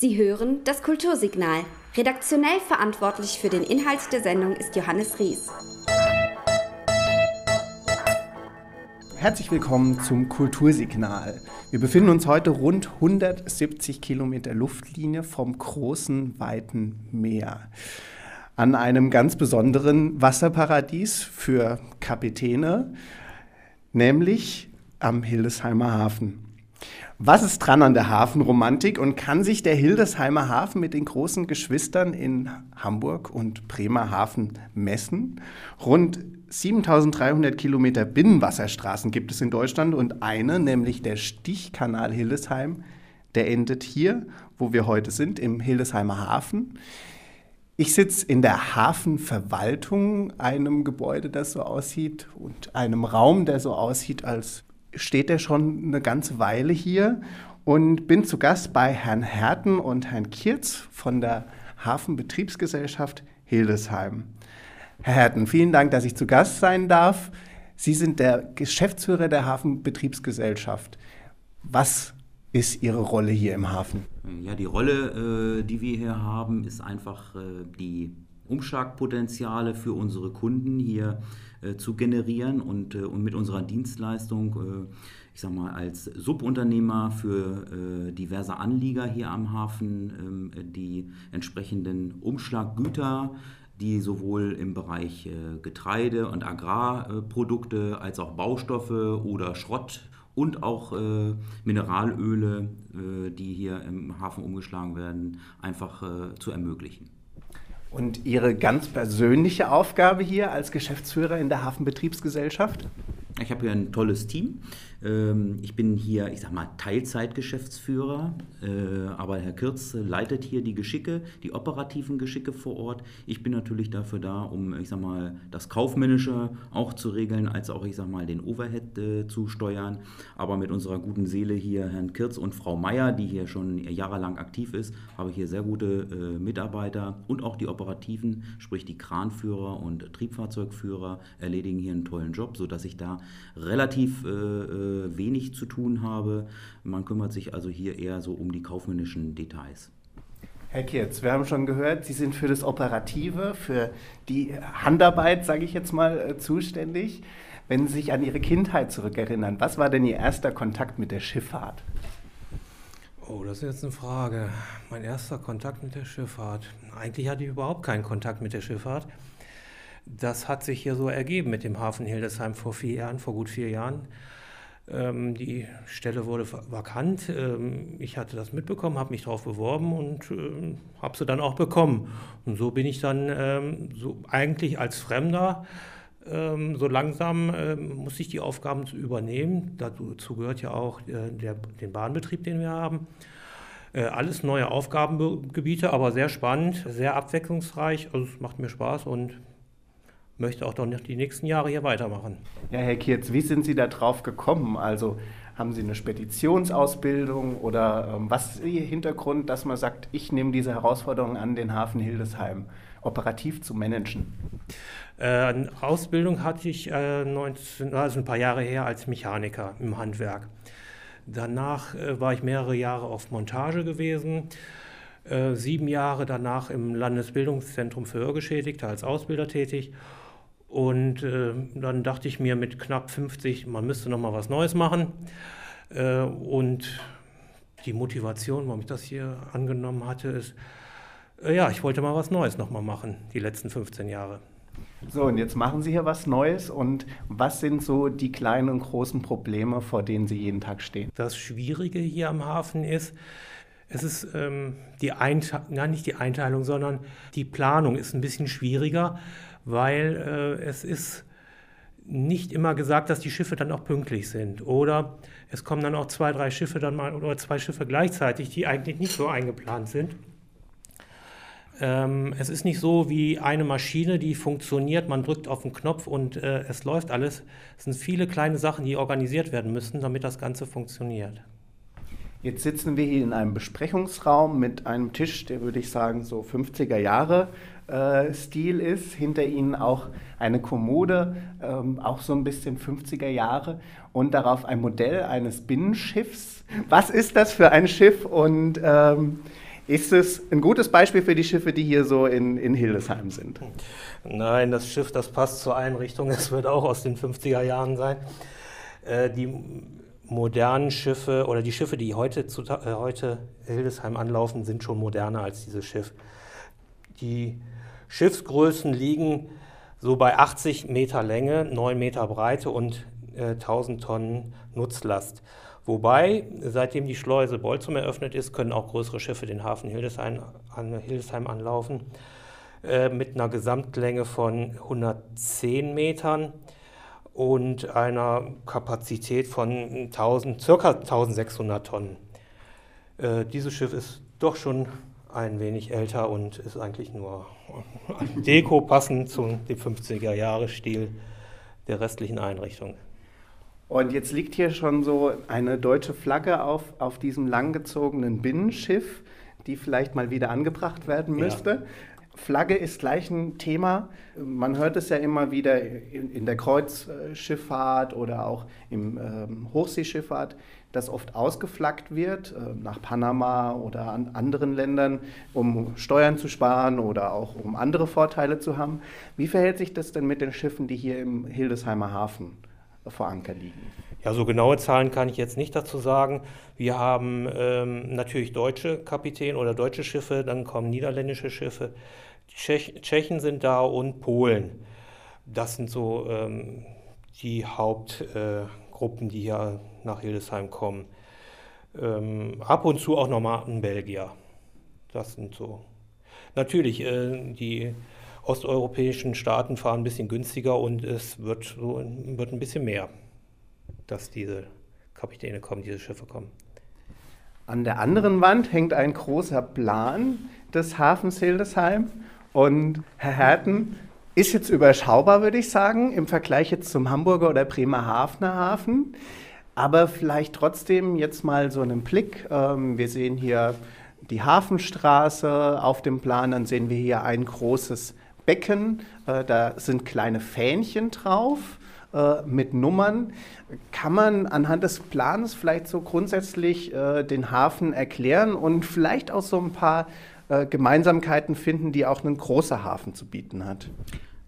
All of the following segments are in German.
Sie hören das Kultursignal. Redaktionell verantwortlich für den Inhalt der Sendung ist Johannes Ries. Herzlich willkommen zum Kultursignal. Wir befinden uns heute rund 170 Kilometer Luftlinie vom großen, weiten Meer. An einem ganz besonderen Wasserparadies für Kapitäne, nämlich am Hildesheimer Hafen. Was ist dran an der Hafenromantik und kann sich der Hildesheimer Hafen mit den großen Geschwistern in Hamburg und Bremerhaven messen? Rund 7300 Kilometer Binnenwasserstraßen gibt es in Deutschland und eine, nämlich der Stichkanal Hildesheim, der endet hier, wo wir heute sind, im Hildesheimer Hafen. Ich sitze in der Hafenverwaltung, einem Gebäude, das so aussieht und einem Raum, der so aussieht, als steht er schon eine ganze Weile hier und bin zu Gast bei Herrn Herten und Herrn Kirz von der Hafenbetriebsgesellschaft Hildesheim. Herr Herten, vielen Dank, dass ich zu Gast sein darf. Sie sind der Geschäftsführer der Hafenbetriebsgesellschaft. Was ist Ihre Rolle hier im Hafen? Ja, die Rolle, äh, die wir hier haben, ist einfach äh, die Umschlagpotenziale für unsere Kunden hier äh, zu generieren und, äh, und mit unserer Dienstleistung, äh, ich sag mal, als Subunternehmer für äh, diverse Anlieger hier am Hafen ähm, die entsprechenden Umschlaggüter die sowohl im Bereich äh, Getreide und Agrarprodukte als auch Baustoffe oder Schrott und auch äh, Mineralöle, äh, die hier im Hafen umgeschlagen werden, einfach äh, zu ermöglichen. Und Ihre ganz persönliche Aufgabe hier als Geschäftsführer in der Hafenbetriebsgesellschaft? Ich habe hier ein tolles Team. Ähm, ich bin hier, ich sag mal, Teilzeitgeschäftsführer, äh, aber Herr Kirz leitet hier die Geschicke, die operativen Geschicke vor Ort. Ich bin natürlich dafür da, um, ich sag mal, das Kaufmännische auch zu regeln, als auch, ich sag mal, den Overhead äh, zu steuern. Aber mit unserer guten Seele hier, Herrn Kirz und Frau Meier, die hier schon jahrelang aktiv ist, habe ich hier sehr gute äh, Mitarbeiter und auch die operativen, sprich die Kranführer und Triebfahrzeugführer, erledigen hier einen tollen Job, sodass ich da relativ äh, wenig zu tun habe. Man kümmert sich also hier eher so um die kaufmännischen Details. Herr Kirz, wir haben schon gehört, Sie sind für das Operative, für die Handarbeit, sage ich jetzt mal, äh, zuständig. Wenn Sie sich an Ihre Kindheit zurückerinnern, was war denn Ihr erster Kontakt mit der Schifffahrt? Oh, das ist jetzt eine Frage. Mein erster Kontakt mit der Schifffahrt. Eigentlich hatte ich überhaupt keinen Kontakt mit der Schifffahrt. Das hat sich hier so ergeben mit dem Hafen Hildesheim vor vier Jahren, vor gut vier Jahren. Ähm, die Stelle wurde vakant. Ähm, ich hatte das mitbekommen, habe mich darauf beworben und äh, habe sie dann auch bekommen. Und so bin ich dann ähm, so eigentlich als Fremder ähm, so langsam ähm, muss ich die Aufgaben übernehmen. Dazu gehört ja auch äh, der, den Bahnbetrieb, den wir haben. Äh, alles neue Aufgabengebiete, aber sehr spannend, sehr abwechslungsreich. Also es macht mir Spaß und möchte auch noch die nächsten Jahre hier weitermachen. Ja, Herr Kierz, wie sind Sie da drauf gekommen? Also haben Sie eine Speditionsausbildung oder ähm, was ist Ihr Hintergrund, dass man sagt, ich nehme diese Herausforderung an, den Hafen Hildesheim operativ zu managen? Äh, Ausbildung hatte ich äh, 19, also ein paar Jahre her als Mechaniker im Handwerk. Danach äh, war ich mehrere Jahre auf Montage gewesen. Äh, sieben Jahre danach im Landesbildungszentrum für Hörgeschädigte als Ausbilder tätig und äh, dann dachte ich mir mit knapp 50, man müsste noch mal was Neues machen. Äh, und die Motivation, warum ich das hier angenommen hatte, ist, äh, ja, ich wollte mal was Neues noch mal machen, die letzten 15 Jahre. So, und jetzt machen Sie hier was Neues. Und was sind so die kleinen und großen Probleme, vor denen Sie jeden Tag stehen? Das Schwierige hier am Hafen ist, es ist ähm, die Einteilung, nein, nicht die Einteilung, sondern die Planung ist ein bisschen schwieriger, weil äh, es ist nicht immer gesagt, dass die Schiffe dann auch pünktlich sind. Oder es kommen dann auch zwei, drei Schiffe dann mal oder zwei Schiffe gleichzeitig, die eigentlich nicht so eingeplant sind. Ähm, es ist nicht so wie eine Maschine, die funktioniert, man drückt auf den Knopf und äh, es läuft alles. Es sind viele kleine Sachen, die organisiert werden müssen, damit das Ganze funktioniert. Jetzt sitzen wir hier in einem Besprechungsraum mit einem Tisch, der würde ich sagen so 50er Jahre äh, Stil ist. Hinter ihnen auch eine Kommode, ähm, auch so ein bisschen 50er Jahre. Und darauf ein Modell eines Binnenschiffs. Was ist das für ein Schiff und ähm, Ist es ein gutes Beispiel für die Schiffe, die hier so in, in Hildesheim sind? Nein, das Schiff, das passt zur Einrichtung. Es wird auch aus den 50er Jahren sein. Äh, die modernen Schiffe oder die Schiffe, die heute, zu, äh, heute Hildesheim anlaufen, sind schon moderner als dieses Schiff. Die Schiffsgrößen liegen so bei 80 Meter Länge, 9 Meter Breite und äh, 1000 Tonnen Nutzlast. Wobei, seitdem die Schleuse Bolzum eröffnet ist, können auch größere Schiffe den Hafen Hildesheim, an, Hildesheim anlaufen, äh, mit einer Gesamtlänge von 110 Metern und einer Kapazität von 1000, ca. 1600 Tonnen. Äh, dieses Schiff ist doch schon ein wenig älter und ist eigentlich nur Deko passend zu dem 50er Jahre Stil der restlichen Einrichtung. Und jetzt liegt hier schon so eine deutsche Flagge auf, auf diesem langgezogenen Binnenschiff, die vielleicht mal wieder angebracht werden müsste. Ja. Flagge ist gleich ein Thema. Man hört es ja immer wieder in, der Kreuzschifffahrt oder auch im ähm, Hochseeschifffahrt, dass oft ausgeflaggt wird äh, nach Panama oder an anderen Ländern, um Steuern zu sparen oder auch um andere Vorteile zu haben. Wie verhält sich das denn mit den Schiffen, die hier im Hildesheimer Hafen vor Anker liegen? Ja, so genaue Zahlen kann ich jetzt nicht dazu sagen. Wir haben ähm, natürlich deutsche Kapitäne oder deutsche Schiffe, dann kommen niederländische Schiffe. Tschech Tschechen sind da und Polen. Das sind so ähm, die Hauptgruppen, äh, die hier nach Hildesheim kommen. Ähm, ab und zu auch nochmal ein Belgier. Das sind so. Natürlich, äh, die osteuropäischen Staaten fahren ein bisschen günstiger und es wird, so, wird ein bisschen mehr, dass diese Kapitäne kommen, diese Schiffe kommen. An der anderen Wand hängt ein großer Plan des Hafens Hildesheim. Und Herr Herten ist jetzt überschaubar, würde ich sagen, im Vergleich jetzt zum Hamburger oder Bremerhavener Hafen. Aber vielleicht trotzdem jetzt mal so einen Blick. Ähm, wir sehen hier die Hafenstraße auf dem Plan, dann sehen wir hier ein großes Becken, äh, da sind kleine Fähnchen drauf äh, mit Nummern. Kann man anhand des Plans vielleicht so grundsätzlich äh, den Hafen erklären und vielleicht auch so ein paar Gemeinsamkeiten finden, die auch ein großer Hafen zu bieten hat?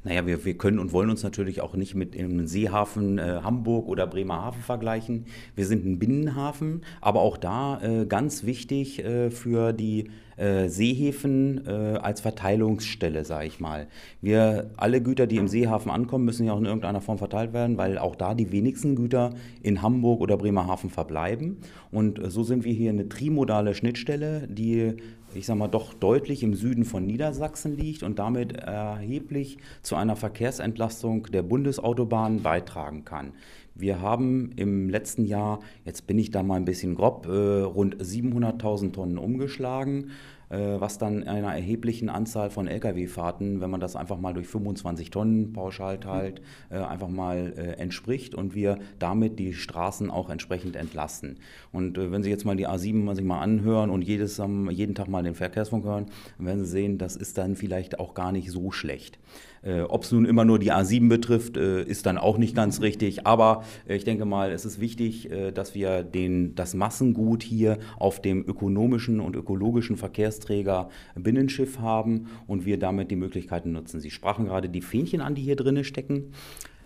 Naja, wir, wir können und wollen uns natürlich auch nicht mit einem Seehafen äh, Hamburg oder Bremerhaven vergleichen. Wir sind ein Binnenhafen, aber auch da äh, ganz wichtig äh, für die äh, Seehäfen äh, als Verteilungsstelle, sage ich mal. Wir, alle Güter, die im Seehafen ankommen, müssen ja auch in irgendeiner Form verteilt werden, weil auch da die wenigsten Güter in Hamburg oder Bremerhaven verbleiben. Und äh, so sind wir hier eine trimodale Schnittstelle, die ich sage mal, doch deutlich im Süden von Niedersachsen liegt und damit erheblich zu einer Verkehrsentlastung der Bundesautobahnen beitragen kann. Wir haben im letzten Jahr, jetzt bin ich da mal ein bisschen grob, äh, rund 700.000 Tonnen umgeschlagen. Äh, was dann einer erheblichen Anzahl von Lkw-Fahrten, wenn man das einfach mal durch 25 Tonnen pauschal teilt, äh, einfach mal äh, entspricht und wir damit die Straßen auch entsprechend entlasten. Und wenn Sie jetzt mal die A7 sich mal anhören und jedes, jeden Tag mal den Verkehrsfunk hören, werden Sie sehen, das ist dann vielleicht auch gar nicht so schlecht. Äh, Ob es nun immer nur die A7 betrifft, äh, ist dann auch nicht ganz richtig. Aber äh, ich denke mal, es ist wichtig, äh, dass wir den, das Massengut hier auf dem ökonomischen und ökologischen Verkehrsträger Binnenschiff haben und wir damit die Möglichkeiten nutzen. Sie sprachen gerade die Fähnchen an, die hier drinnen stecken.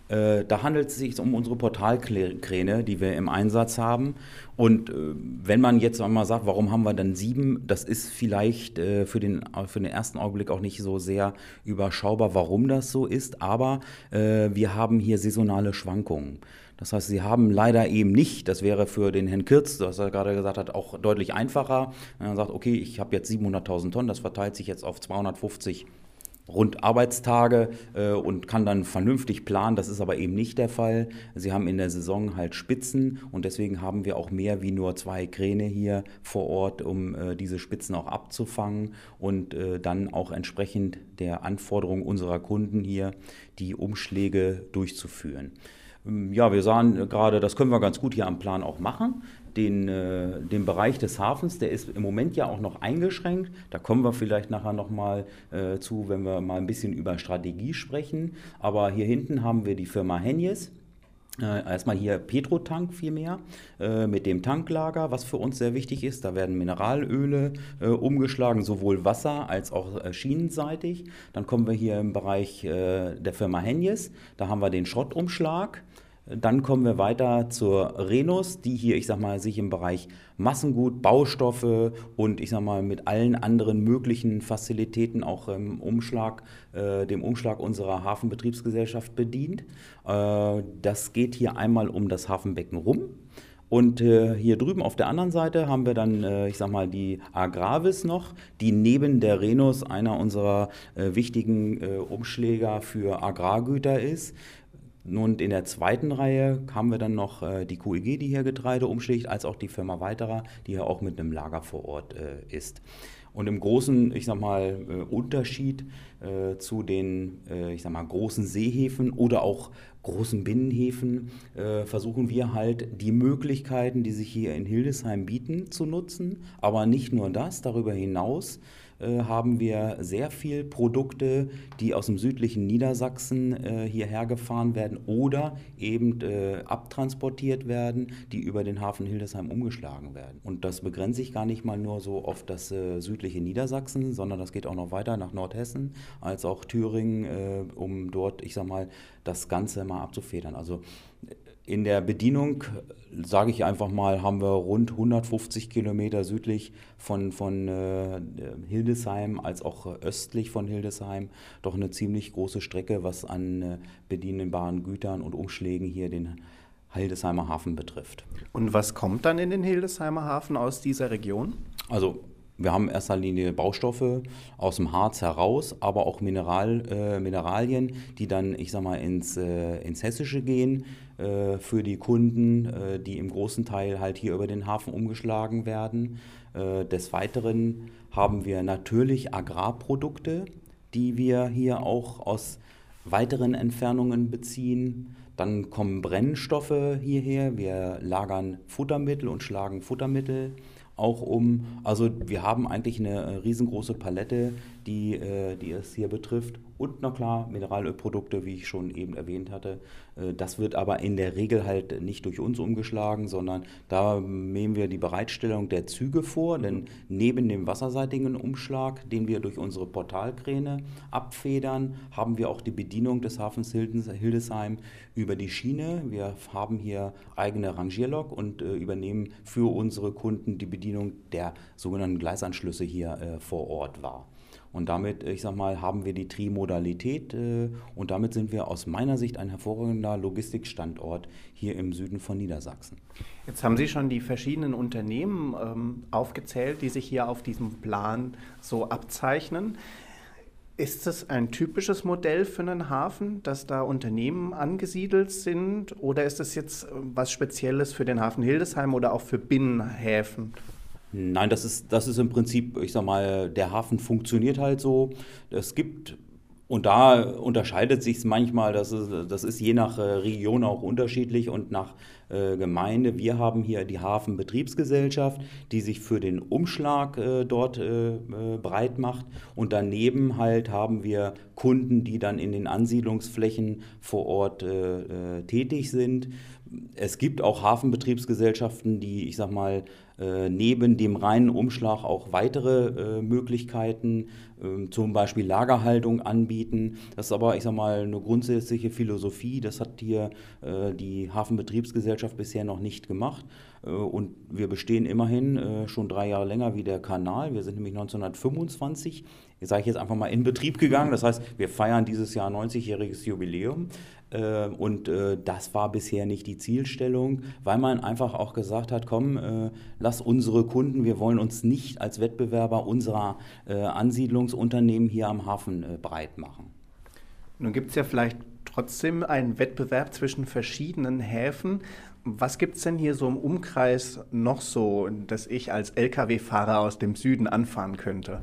Äh, da handelt es sich um unsere Portalkräne, die wir im Einsatz haben. Und äh, wenn man jetzt einmal sagt, warum haben wir dann sieben, das ist vielleicht äh, für, den, für den ersten Augenblick auch nicht so sehr überschaubar, warum das so ist. Aber wir haben hier saisonale Schwankungen. Das heißt, sie haben leider eben nicht, das wäre für den Herrn Kirz, was er gerade gesagt hat, auch deutlich einfacher. Wenn er sagt, okay, ich habe jetzt 700.000 Tonnen, das verteilt sich jetzt auf 250 rund Arbeitstage äh, und kann dann vernünftig planen. Das ist aber eben nicht der Fall. Sie haben in der Saison halt Spitzen und deswegen haben wir auch mehr wie nur zwei Kräne hier vor Ort, um äh, diese Spitzen auch abzufangen und äh, dann auch entsprechend der Anforderungen unserer Kunden hier die Umschläge durchzuführen. Ähm, ja, wir sahen gerade, das können wir ganz gut hier am Plan auch machen den, äh, den Bereich des Hafens, der ist im Moment ja auch noch eingeschränkt. Da kommen wir vielleicht nachher nochmal äh, zu, wenn wir mal ein bisschen über Strategie sprechen. Aber hier hinten haben wir die Firma Henjes. Äh, erstmal hier Petrotank vielmehr äh, mit dem Tanklager, was für uns sehr wichtig ist. Da werden Mineralöle äh, umgeschlagen, sowohl Wasser als auch schienenseitig. Dann kommen wir hier im Bereich der Firma Henjes. Da haben wir den Schrottumschlag. Dann kommen wir weiter zur Renus, die hier, ich sag mal, sich im Bereich Massengut, Baustoffe und ich sag mal mit allen anderen möglichen Fazilitäten auch im Umschlag, äh, dem Umschlag unserer Hafenbetriebsgesellschaft bedient. Äh, das geht hier einmal um das Hafenbecken rum. Und äh, hier drüben auf der anderen Seite haben wir dann, äh, ich sag mal, die Agravis noch, die neben der Renus einer unserer äh, wichtigen äh, Umschläger für Agrargüter ist. Und in der zweiten Reihe haben wir dann noch äh, die QEG, die hier Getreide umschlägt, als auch die Firma Weiterer, die hier auch mit einem Lager vor Ort äh, ist. Und im großen, ich sag mal, äh, Unterschied äh, zu den, äh, ich sag mal, großen Seehäfen oder auch großen Binnenhäfen äh, versuchen wir halt die Möglichkeiten, die sich hier in Hildesheim bieten, zu nutzen. Aber nicht nur das, darüber hinaus haben wir sehr viel Produkte, die aus dem südlichen Niedersachsen äh, hierher gefahren werden oder eben äh, abtransportiert werden, die über den Hafen Hildesheim umgeschlagen werden. Und das begrenzt sich gar nicht mal nur so auf das äh, südliche Niedersachsen, sondern das geht auch noch weiter nach Nordhessen als auch Thüringen, äh, um dort, ich sag mal, das Ganze mal abzufedern. Also in der Bedienung, sage ich einfach mal, haben wir rund 150 Kilometer südlich von, von äh, Hildesheim als auch östlich von Hildesheim doch eine ziemlich große Strecke, was an äh, bedienbaren Gütern und Umschlägen hier den Hildesheimer Hafen betrifft. Und was kommt dann in den Hildesheimer Hafen aus dieser Region? Also wir haben in erster Linie Baustoffe aus dem Harz heraus, aber auch Mineral, äh, Mineralien, die dann, ich sag mal, ins, äh, ins Hessische gehen für die Kunden, äh, die im großen Teil halt hier über den Hafen umgeschlagen werden. Äh, des Weiteren haben wir natürlich Agrarprodukte, die wir hier auch aus weiteren Entfernungen beziehen. Dann kommen Brennstoffe hierher. Wir lagern Futtermittel und schlagen Futtermittel auch um. Also wir haben eigentlich eine äh, riesengroße Palette, die, äh, die es hier betrifft. Und na klar, Mineralölprodukte, wie ich schon eben erwähnt hatte. Äh, das wird aber in der Regel halt nicht durch uns umgeschlagen, sondern da nehmen wir die Bereitstellung der Züge vor, denn neben dem wasserseitigen Umschlag, den wir durch unsere Portalkräne abfedern, haben wir auch die Bedienung des Hafens Hildesheim über die Schiene. Wir haben hier eigene Rangierlok und äh, übernehmen für unsere Kunden die Bedienung der sogenannten Gleisanschlüsse hier äh, vor Ort wahr. Und damit, ich sag mal, haben wir die Trimodalität äh, und damit sind wir aus meiner Sicht ein hervorragender Logistikstandort hier im Süden von Niedersachsen. Jetzt haben Sie schon die verschiedenen Unternehmen ähm, aufgezählt, die sich hier auf diesem Plan so abzeichnen. Ist das ein typisches Modell für einen Hafen, dass da Unternehmen angesiedelt sind? Oder ist das jetzt äh, was Spezielles für den Hafen Hildesheim oder auch für Binnenhäfen? Nein, das ist, das ist im Prinzip, ich sag mal, der Hafen funktioniert halt so. Es gibt und da unterscheidet sich es manchmal, das ist, das ist je nach äh, Region auch unterschiedlich und nach äh, Gemeinde. Wir haben hier die Hafenbetriebsgesellschaft, die sich für den Umschlag äh, dort breit macht. Und daneben halt haben wir Kunden, die dann in den Ansiedlungsflächen vor Ort tätig sind. Es gibt auch Hafenbetriebsgesellschaften, die, ich sag mal, neben dem reinen Umschlag auch weitere äh, Möglichkeiten, äh, zum Beispiel Lagerhaltung anbieten. Das ist aber, ich sag mal, eine grundsätzliche Philosophie. Das hat hier äh, die Hafenbetriebsgesellschaft bisher noch nicht gemacht. Äh, und wir bestehen immerhin äh, schon drei Jahre länger wie der Kanal. Wir sind nämlich 1925, sage ich jetzt einfach mal, in Betrieb gegangen. Das heißt, wir feiern dieses Jahr 90-jähriges Jubiläum. Äh, und äh, das war bisher nicht die Zielstellung, weil man einfach auch gesagt hat, komm, äh, lass unsere Kunden, wir wollen uns nicht als Wettbewerber unserer Ansiedlungsunternehmen hier am Hafen breit machen. Nun gibt es ja vielleicht trotzdem einen Wettbewerb zwischen verschiedenen Häfen. Was gibt es denn hier so im Umkreis noch so, dass ich als Lkw-Fahrer aus dem Süden anfahren könnte?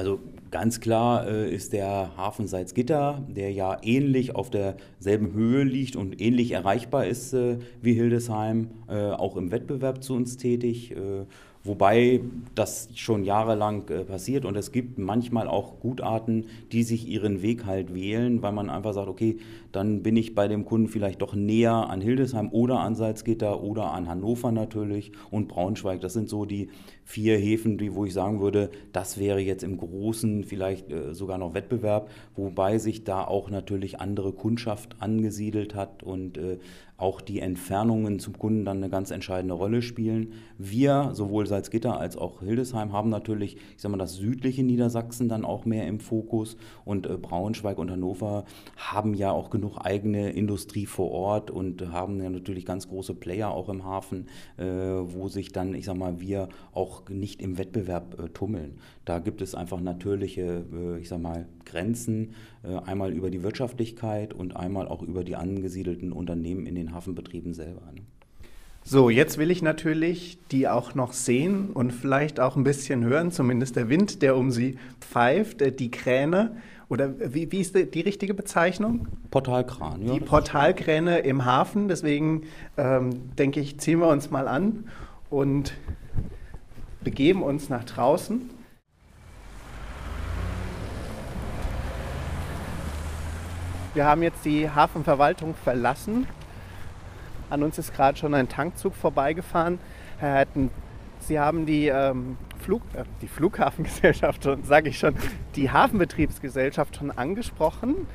Also ganz klar äh, ist der Hafen Salzgitter, der ja ähnlich auf derselben Höhe liegt und ähnlich erreichbar ist äh, wie Hildesheim, äh, auch im Wettbewerb zu uns tätig. Äh, Wobei das schon jahrelang äh, passiert und es gibt manchmal auch Gutarten, die sich ihren Weg halt wählen, weil man einfach sagt, okay, dann bin ich bei dem Kunden vielleicht doch näher an Hildesheim oder an Salzgitter oder an Hannover natürlich und Braunschweig. Das sind so die vier Häfen, die, wo ich sagen würde, das wäre jetzt im Großen vielleicht äh, sogar noch Wettbewerb, wobei sich da auch natürlich andere Kundschaft angesiedelt hat und äh, auch die Entfernungen zum Kunden dann eine ganz entscheidende Rolle spielen. Wir, sowohl Salzgitter als auch Hildesheim, haben natürlich, ich sage mal, das südliche Niedersachsen dann auch mehr im Fokus und äh, Braunschweig und Hannover haben ja auch genug eigene Industrie vor Ort und haben ja natürlich ganz große Player auch im Hafen, äh, wo sich dann, ich sage mal, wir auch nicht im Wettbewerb äh, tummeln. Da gibt es einfach natürliche, äh, ich sage mal, Grenzen, äh, einmal über die Wirtschaftlichkeit und einmal auch über die angesiedelten Unternehmen in den Hafenbetrieben selber. Ne? So, jetzt will ich natürlich die auch noch sehen und vielleicht auch ein bisschen hören, zumindest der Wind, der um sie pfeift, äh, die Kräne. Oder wie, wie ist die, die, richtige Bezeichnung? Portalkran, ja. Die Portalkräne im Hafen. Deswegen ähm, denke ich, ziehen wir uns mal an und begeben uns nach draußen. Wir haben jetzt die Hafenverwaltung verlassen. An uns ist gerade schon ein Tankzug vorbeigefahren. Herr Herten, Sie haben die, ähm, Flug, äh, die Flughafengesellschaft, sage ich schon, die Hafenbetriebsgesellschaft schon angesprochen.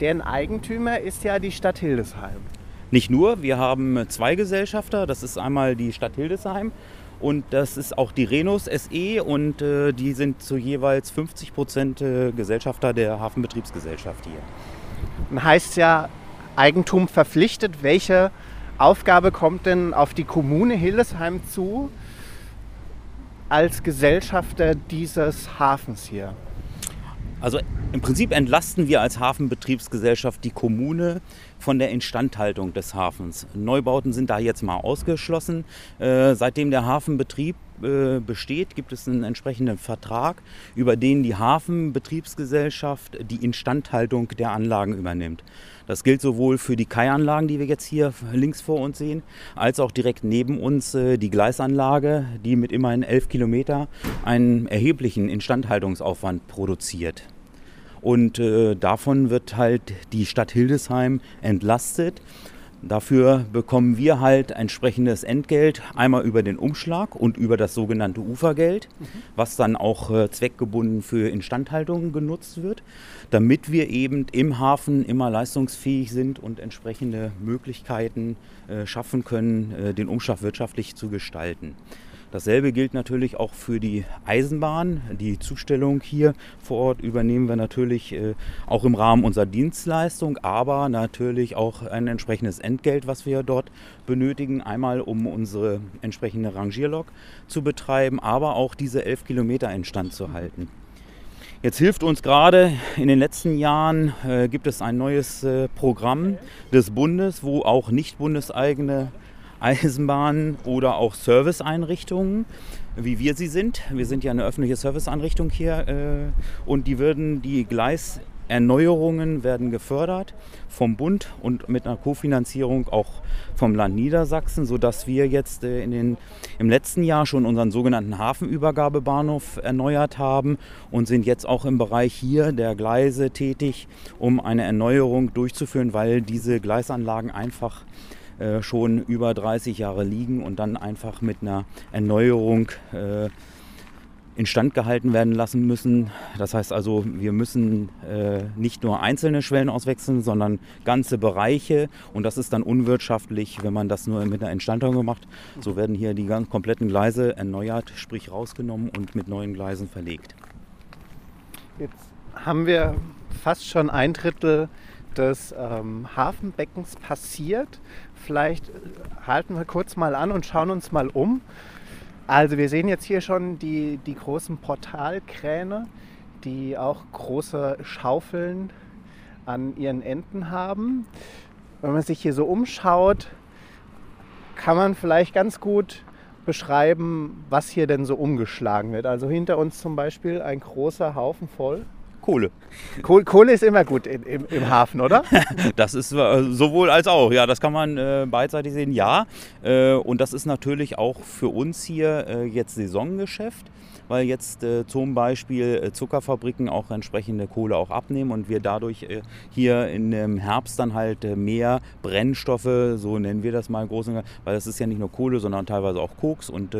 Deren Eigentümer ist ja die Stadt Hildesheim. Nicht nur, wir haben zwei Gesellschafter. Das ist einmal die Stadt Hildesheim und das ist auch die Renus SE und äh, die sind zu jeweils 50 Prozent äh, Gesellschafter der Hafenbetriebsgesellschaft hier. Dann heißt ja Eigentum verpflichtet. Welche Aufgabe kommt denn auf die Kommune Hildesheim zu als Gesellschafter dieses Hafens hier? Also im Prinzip entlasten wir als Hafenbetriebsgesellschaft die Kommune von der Instandhaltung des Hafens. Neubauten sind da jetzt mal ausgeschlossen. Äh, seitdem der Hafenbetrieb äh, besteht, gibt es einen entsprechenden Vertrag, über den die Hafenbetriebsgesellschaft die Instandhaltung der Anlagen übernimmt. Das gilt sowohl für die Kaianlagen, die wir jetzt hier links vor uns sehen, als auch direkt neben uns äh, die Gleisanlage, die mit immerhin 11 Kilometer einen erheblichen Instandhaltungsaufwand produziert. Und äh, davon wird halt die Stadt Hildesheim entlastet. Dafür bekommen wir halt entsprechendes Entgelt, einmal über den Umschlag und über das sogenannte Ufergeld, mhm. was dann auch äh, zweckgebunden für Instandhaltung genutzt wird, damit wir eben im Hafen immer leistungsfähig sind und entsprechende Möglichkeiten äh, schaffen können, äh, den Umschlag wirtschaftlich zu gestalten. Dasselbe gilt natürlich auch für die Eisenbahn. Die Zustellung hier vor Ort übernehmen wir natürlich äh, auch im Rahmen unserer Dienstleistung, aber natürlich auch ein entsprechendes Entgelt, was wir dort benötigen. Einmal um unsere entsprechende Rangierlok zu betreiben, aber auch diese elf Kilometer instand zu halten. Jetzt hilft uns gerade in den letzten Jahren äh, gibt es ein neues äh, Programm des Bundes, wo auch nicht bundeseigene Eisenbahnen oder auch Serviceeinrichtungen, wie wir sie sind. Wir sind ja eine öffentliche Serviceeinrichtung hier äh, und die würden die Gleiserneuerungen werden gefördert vom Bund und mit einer Kofinanzierung auch vom Land Niedersachsen, sodass wir jetzt äh, in den, im letzten Jahr schon unseren sogenannten Hafenübergabebahnhof erneuert haben und sind jetzt auch im Bereich hier der Gleise tätig, um eine Erneuerung durchzuführen, weil diese Gleisanlagen einfach äh, schon über 30 Jahre liegen und dann einfach mit einer Erneuerung äh, instand gehalten werden lassen müssen. Das heißt also, wir müssen äh, nicht nur einzelne Schwellen auswechseln, sondern ganze Bereiche. Und das ist dann unwirtschaftlich, wenn man das nur mit einer Instandhaltung macht. So werden hier die ganz kompletten Gleise erneuert, sprich rausgenommen und mit neuen Gleisen verlegt. Jetzt haben wir fast schon ein Drittel des ähm, Hafenbeckens passiert. Vielleicht äh, halten wir kurz mal an und schauen uns mal um. Also wir sehen jetzt hier schon die, die großen Portalkräne, die auch große Schaufeln an ihren Enden haben. Wenn man sich hier so umschaut, kann man vielleicht ganz gut beschreiben, was hier denn so umgeschlagen wird. Also hinter uns zum Beispiel ein großer Haufen voll Kohle. Kohle ist immer gut in, im, im, Hafen, oder? das ist äh, sowohl als auch, ja, das kann man äh, beidseitig sehen, ja. Äh, und das ist natürlich auch für uns hier äh, jetzt Saisongeschäft weil jetzt äh, zum Beispiel äh, Zuckerfabriken auch entsprechende Kohle auch abnehmen und wir dadurch hier im Herbst dann halt mehr Brennstoffe, so nennen wir das mal großen, weil das ist ja nicht nur Kohle, sondern teilweise auch Koks und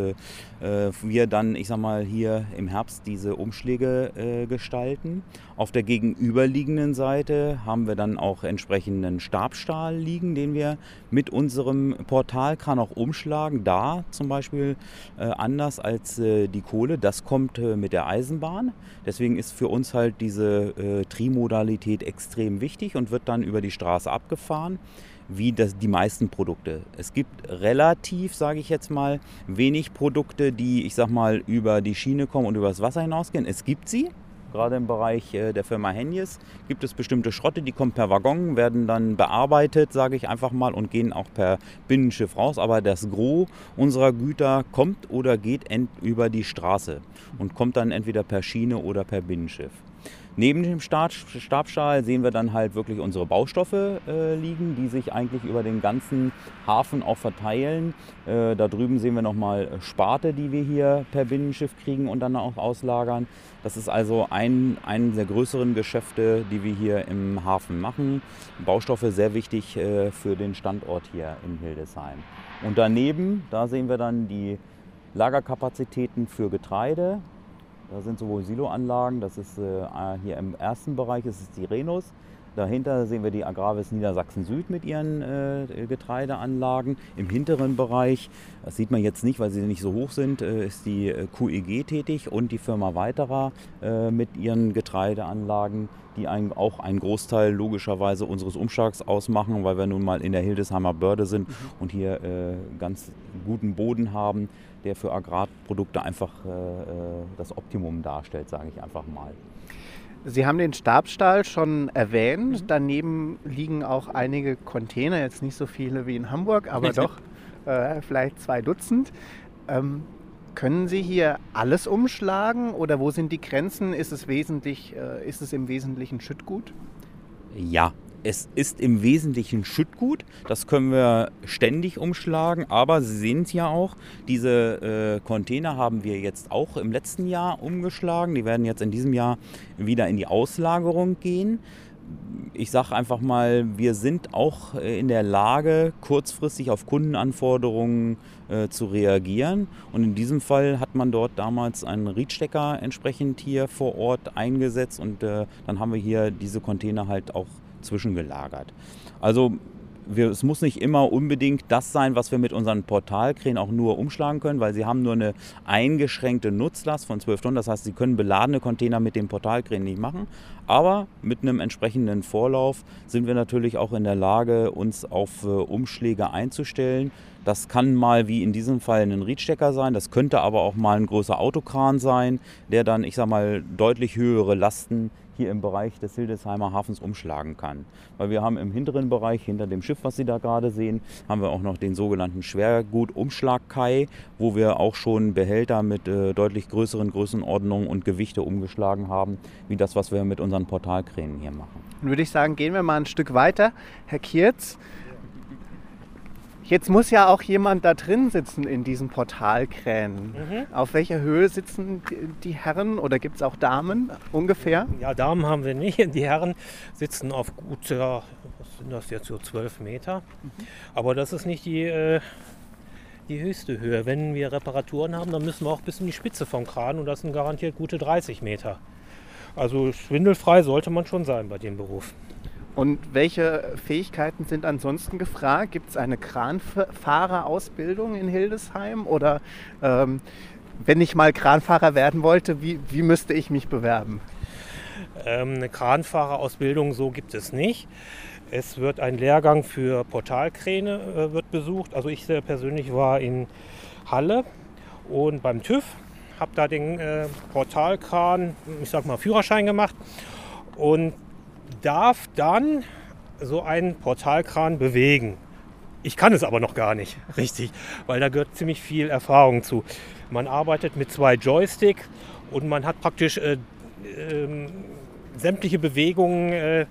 wir dann, ich sag mal, hier im Herbst diese Umschläge gestalten. Auf der gegenüberliegenden Seite haben wir dann auch entsprechenden Stabstahl liegen, den wir mit unserem Portalkran auch umschlagen. Da zum Beispiel anders als die Kohle. Das kommt äh, mit der Eisenbahn. Deswegen ist für uns halt diese äh, Trimodalität extrem wichtig und wird dann über die Straße abgefahren wie das, die meisten Produkte. Es gibt relativ, sage ich jetzt mal, wenig Produkte, die, ich sag mal, über die Schiene kommen und übers Wasser hinausgehen. Es gibt sie, Gerade im Bereich äh, der Firma Henjes gibt es bestimmte Schrotte, die kommen per Waggon, werden dann bearbeitet, sage ich einfach mal, und gehen auch per Binnenschiff raus. Aber das Gros unserer Güter kommt oder geht über die Straße und kommt dann entweder per Schiene oder per Binnenschiff. Neben dem Stabstahl sehen wir dann halt wirklich unsere Baustoffe äh, liegen, die sich eigentlich über den ganzen Hafen auch verteilen. Äh, da drüben sehen wir nochmal Sparte, die wir hier per Binnenschiff kriegen und dann auch auslagern. Das ist also ein, ein der größeren Geschäfte, die wir hier im Hafen machen. Baustoffe sehr wichtig äh, für den Standort hier in Hildesheim. Und daneben, da sehen wir dann die Lagerkapazitäten für Getreide. Da sind sowohl Siloanlagen, das ist äh, hier im ersten Bereich ist es die Renus. Dahinter sehen wir die Agravis Niedersachsen Süd mit ihren äh, Getreideanlagen. Im hinteren Bereich, das sieht man jetzt nicht, weil sie nicht so hoch sind, äh, ist die äh, QEG tätig und die Firma Weiterer äh, mit ihren Getreideanlagen, die ein, auch einen Großteil logischerweise unseres Umschlags ausmachen, weil wir nun mal in der Hildesheimer Börde sind mhm. und hier äh, ganz guten Boden haben der für Agrarprodukte einfach äh, äh, das Optimum darstellt, sage ich einfach mal. Sie haben den Stabstahl schon erwähnt. Mhm. Daneben liegen auch einige Container, jetzt nicht so viele wie in Hamburg, aber doch äh, vielleicht zwei Dutzend. Ähm, können Sie hier alles umschlagen oder wo sind die Grenzen? Ist es, wesentlich, äh, ist es im Wesentlichen Schüttgut? Ja, es ist im Wesentlichen Schüttgut. Das können wir ständig umschlagen. Aber Sie sehen es ja auch, diese äh, Container haben wir jetzt auch im letzten Jahr umgeschlagen. Die werden jetzt in diesem Jahr wieder in die Auslagerung gehen. Ich sage einfach mal, wir sind auch äh, in der Lage, kurzfristig auf Kundenanforderungen äh, zu reagieren. Und in diesem Fall hat man dort damals einen Riedstecker entsprechend hier vor Ort eingesetzt und äh, dann haben wir hier diese Container halt auch zwischengelagert. Also wir, es muss nicht immer unbedingt das sein, was wir mit unseren Portalkränen auch nur umschlagen können, weil sie haben nur eine eingeschränkte Nutzlast von 12 Tonnen. Das heißt, sie können beladene Container mit den Portalkränen nicht machen. Aber mit einem entsprechenden Vorlauf sind wir natürlich auch in der Lage, uns auf äh, Umschläge einzustellen. Das kann mal wie in diesem Fall ein Riedstecker sein, das könnte aber auch mal ein großer Autokran sein, der dann, ich sag mal, deutlich höhere Lasten hier im Bereich des Hildesheimer Hafens umschlagen kann. Weil wir haben im hinteren Bereich, hinter dem Schiff, was Sie da gerade sehen, haben wir auch noch den sogenannten Schwergutumschlagkai, wo wir auch schon Behälter mit äh, deutlich größeren Größenordnungen und Gewichte umgeschlagen haben, wie das, was wir mit unseren Portalkränen hier machen. Dann würde ich sagen, gehen wir mal ein Stück weiter. Herr Kierz, Jetzt muss ja auch jemand da drin sitzen in diesen Portalkränen. Mhm. Auf welcher Höhe sitzen die Herren oder gibt es auch Damen ungefähr? Ja, Damen haben wir nicht. Die Herren sitzen auf gut, ja, was sind das jetzt so 12 Meter. Mhm. Aber das ist nicht die, äh, die höchste Höhe. Wenn wir Reparaturen haben, dann müssen wir auch bis in die Spitze vom Kran und das sind garantiert gute 30 Meter. Also schwindelfrei sollte man schon sein bei dem Beruf. Und welche Fähigkeiten sind ansonsten gefragt? Gibt es eine Kranfahrerausbildung in Hildesheim? Oder ähm, wenn ich mal Kranfahrer werden wollte, wie, wie müsste ich mich bewerben? Ähm, eine Kranfahrerausbildung so gibt es nicht. Es wird ein Lehrgang für Portalkräne äh, wird besucht. Also ich persönlich war in Halle und beim TÜV habe da den äh, Portalkran, ich sag mal Führerschein gemacht und darf dann so einen Portalkran bewegen. Ich kann es aber noch gar nicht, richtig, weil da gehört ziemlich viel Erfahrung zu. Man arbeitet mit zwei Joysticks und man hat praktisch äh, ähm, sämtliche Bewegungen, äh,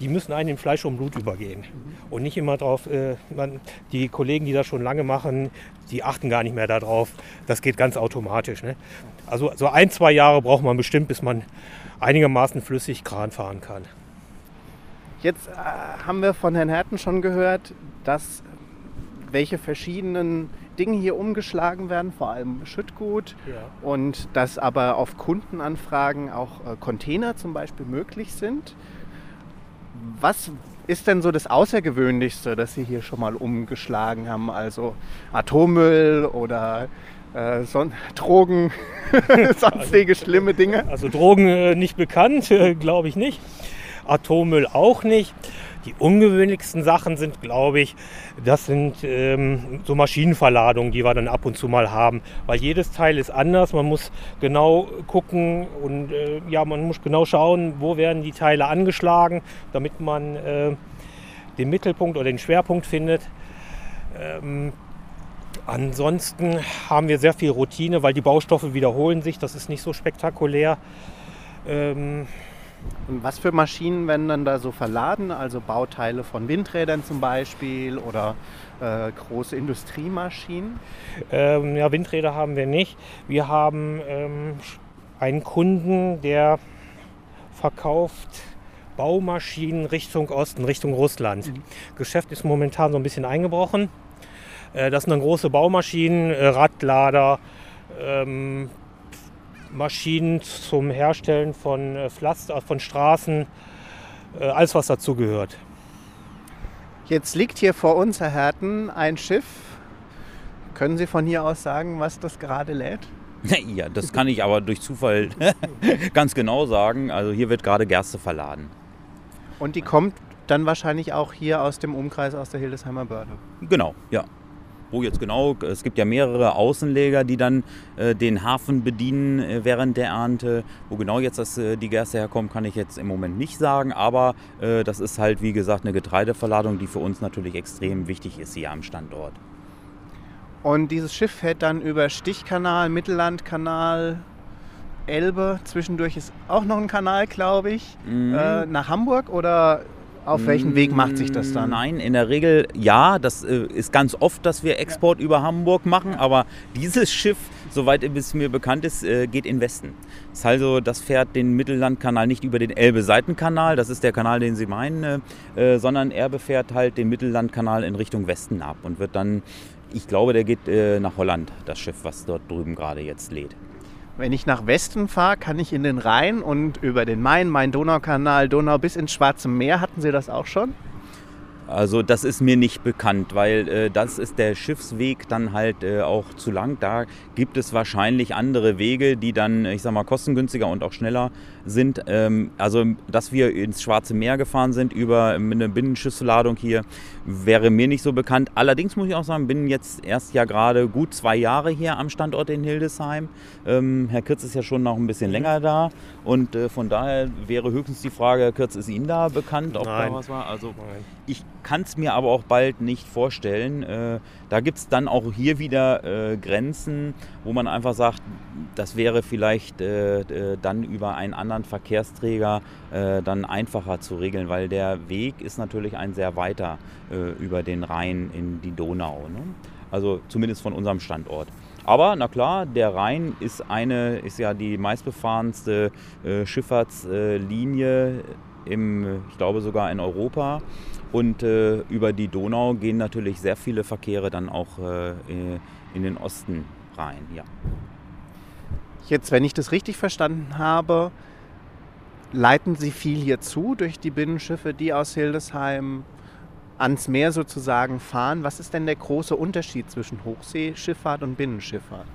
die müssen einen in Fleisch und Blut übergehen. Und nicht immer drauf, äh, man, die Kollegen, die das schon lange machen, die achten gar nicht mehr darauf. Das geht ganz automatisch. Ne? Also so ein, zwei Jahre braucht man bestimmt, bis man einigermaßen flüssig Kran fahren kann. Jetzt äh, haben wir von Herrn Herten schon gehört, dass welche verschiedenen Dinge hier umgeschlagen werden, vor allem Schüttgut. Ja. Und dass aber auf Kundenanfragen auch äh, Container zum Beispiel möglich sind. Was ist denn so das Außergewöhnlichste, das Sie hier schon mal umgeschlagen haben? Also Atommüll oder äh, son Drogen, sonstige schlimme Dinge? Also Drogen äh, nicht bekannt, äh, glaube ich nicht. Atommüll auch nicht. Die ungewöhnlichsten Sachen sind, glaube ich, das sind ähm, so Maschinenverladungen, die wir dann ab und zu mal haben. Weil jedes Teil ist anders. Man muss genau gucken und äh, ja, man muss genau schauen, wo werden die Teile angeschlagen, damit man äh, den Mittelpunkt oder den Schwerpunkt findet. Ähm, ansonsten haben wir sehr viel Routine, weil die Baustoffe wiederholen sich. Das ist nicht so spektakulär. Ähm, was für Maschinen werden dann da so verladen? Also Bauteile von Windrädern zum Beispiel oder äh, große Industriemaschinen? Ähm, ja, Windräder haben wir nicht. Wir haben ähm, einen Kunden, der verkauft Baumaschinen Richtung Osten, Richtung Russland. Geschäft ist momentan so ein bisschen eingebrochen. Äh, das sind dann große Baumaschinen, äh, Radlader, ähm, Maschinen zum Herstellen von äh, Pflaster, von Straßen, äh, alles was dazu gehört. Jetzt liegt hier vor uns, Herr Herten, ein Schiff. Können Sie von hier aus sagen, was das gerade lädt? Ja, das kann ich aber durch Zufall ganz genau sagen. Also hier wird gerade Gerste verladen. Und die kommt dann wahrscheinlich auch hier aus dem Umkreis aus der Hildesheimer Börde. Genau, ja. Wo jetzt genau? Es gibt ja mehrere Außenleger, die dann äh, den Hafen bedienen äh, während der Ernte. Wo genau jetzt das, äh, die Gerste herkommt, kann ich jetzt im Moment nicht sagen. Aber äh, das ist halt, wie gesagt, eine Getreideverladung, die für uns natürlich extrem wichtig ist hier am Standort. Und dieses Schiff fährt dann über Stichkanal, Mittellandkanal, Elbe. Zwischendurch ist auch noch ein Kanal, glaube ich, Mhm. äh, nach Hamburg oder auf welchen Weg macht sich das dann? Nein, in der Regel ja. Das äh, ist ganz oft, dass wir Export über Hamburg machen. Aber dieses Schiff, soweit es mir bekannt ist, äh, geht in Westen. Das, ist also, das fährt den Mittellandkanal nicht über den Elbe-Seitenkanal, das ist der Kanal, den Sie meinen, äh, sondern er befährt halt den Mittellandkanal in Richtung Westen ab und wird dann, ich glaube, der geht nach Holland, das Schiff, was dort drüben gerade jetzt lädt. Wenn ich nach Westen fahre, kann ich in den Rhein und über den Main, Main-Donau-Kanal, Donau bis ins Schwarze Meer. Hatten Sie das auch schon? Also das ist mir nicht bekannt, weil äh, das ist der Schiffsweg dann halt äh, auch zu lang. Da gibt es wahrscheinlich andere Wege, die dann, ich sag mal, kostengünstiger und auch schneller sind. Ähm, also, dass wir ins Schwarze Meer gefahren sind über eine Binnenschiffsladung hier, wäre mir nicht so bekannt. Allerdings muss ich auch sagen, bin jetzt erst ja gerade gut zwei Jahre hier am Standort in Hildesheim. Ähm, Herr Kürz ist ja schon noch ein bisschen länger da und äh, von daher wäre höchstens die Frage, Herr Kürz, ist Ihnen da bekannt, ob Nein. da was war? Also ich kann es mir aber auch bald nicht vorstellen. Äh, da gibt es dann auch hier wieder äh, Grenzen, wo man einfach sagt, das wäre vielleicht äh, äh, dann über einen anderen Verkehrsträger äh, dann einfacher zu regeln, weil der Weg ist natürlich ein sehr weiter äh, über den Rhein in die Donau. Ne? Also zumindest von unserem Standort. Aber na klar, der Rhein ist eine, ist ja die meistbefahrenste Schifffahrtslinie im, ich glaube sogar in Europa. Und äh, über die Donau gehen natürlich sehr viele Verkehre dann auch äh, in, den Osten rein. Ja. Jetzt, wenn ich das richtig verstanden habe, leiten Sie viel hier zu durch die Binnenschiffe, die aus Hildesheim ans Meer sozusagen fahren. Was ist denn der große Unterschied zwischen Hochseeschifffahrt und Binnenschifffahrt?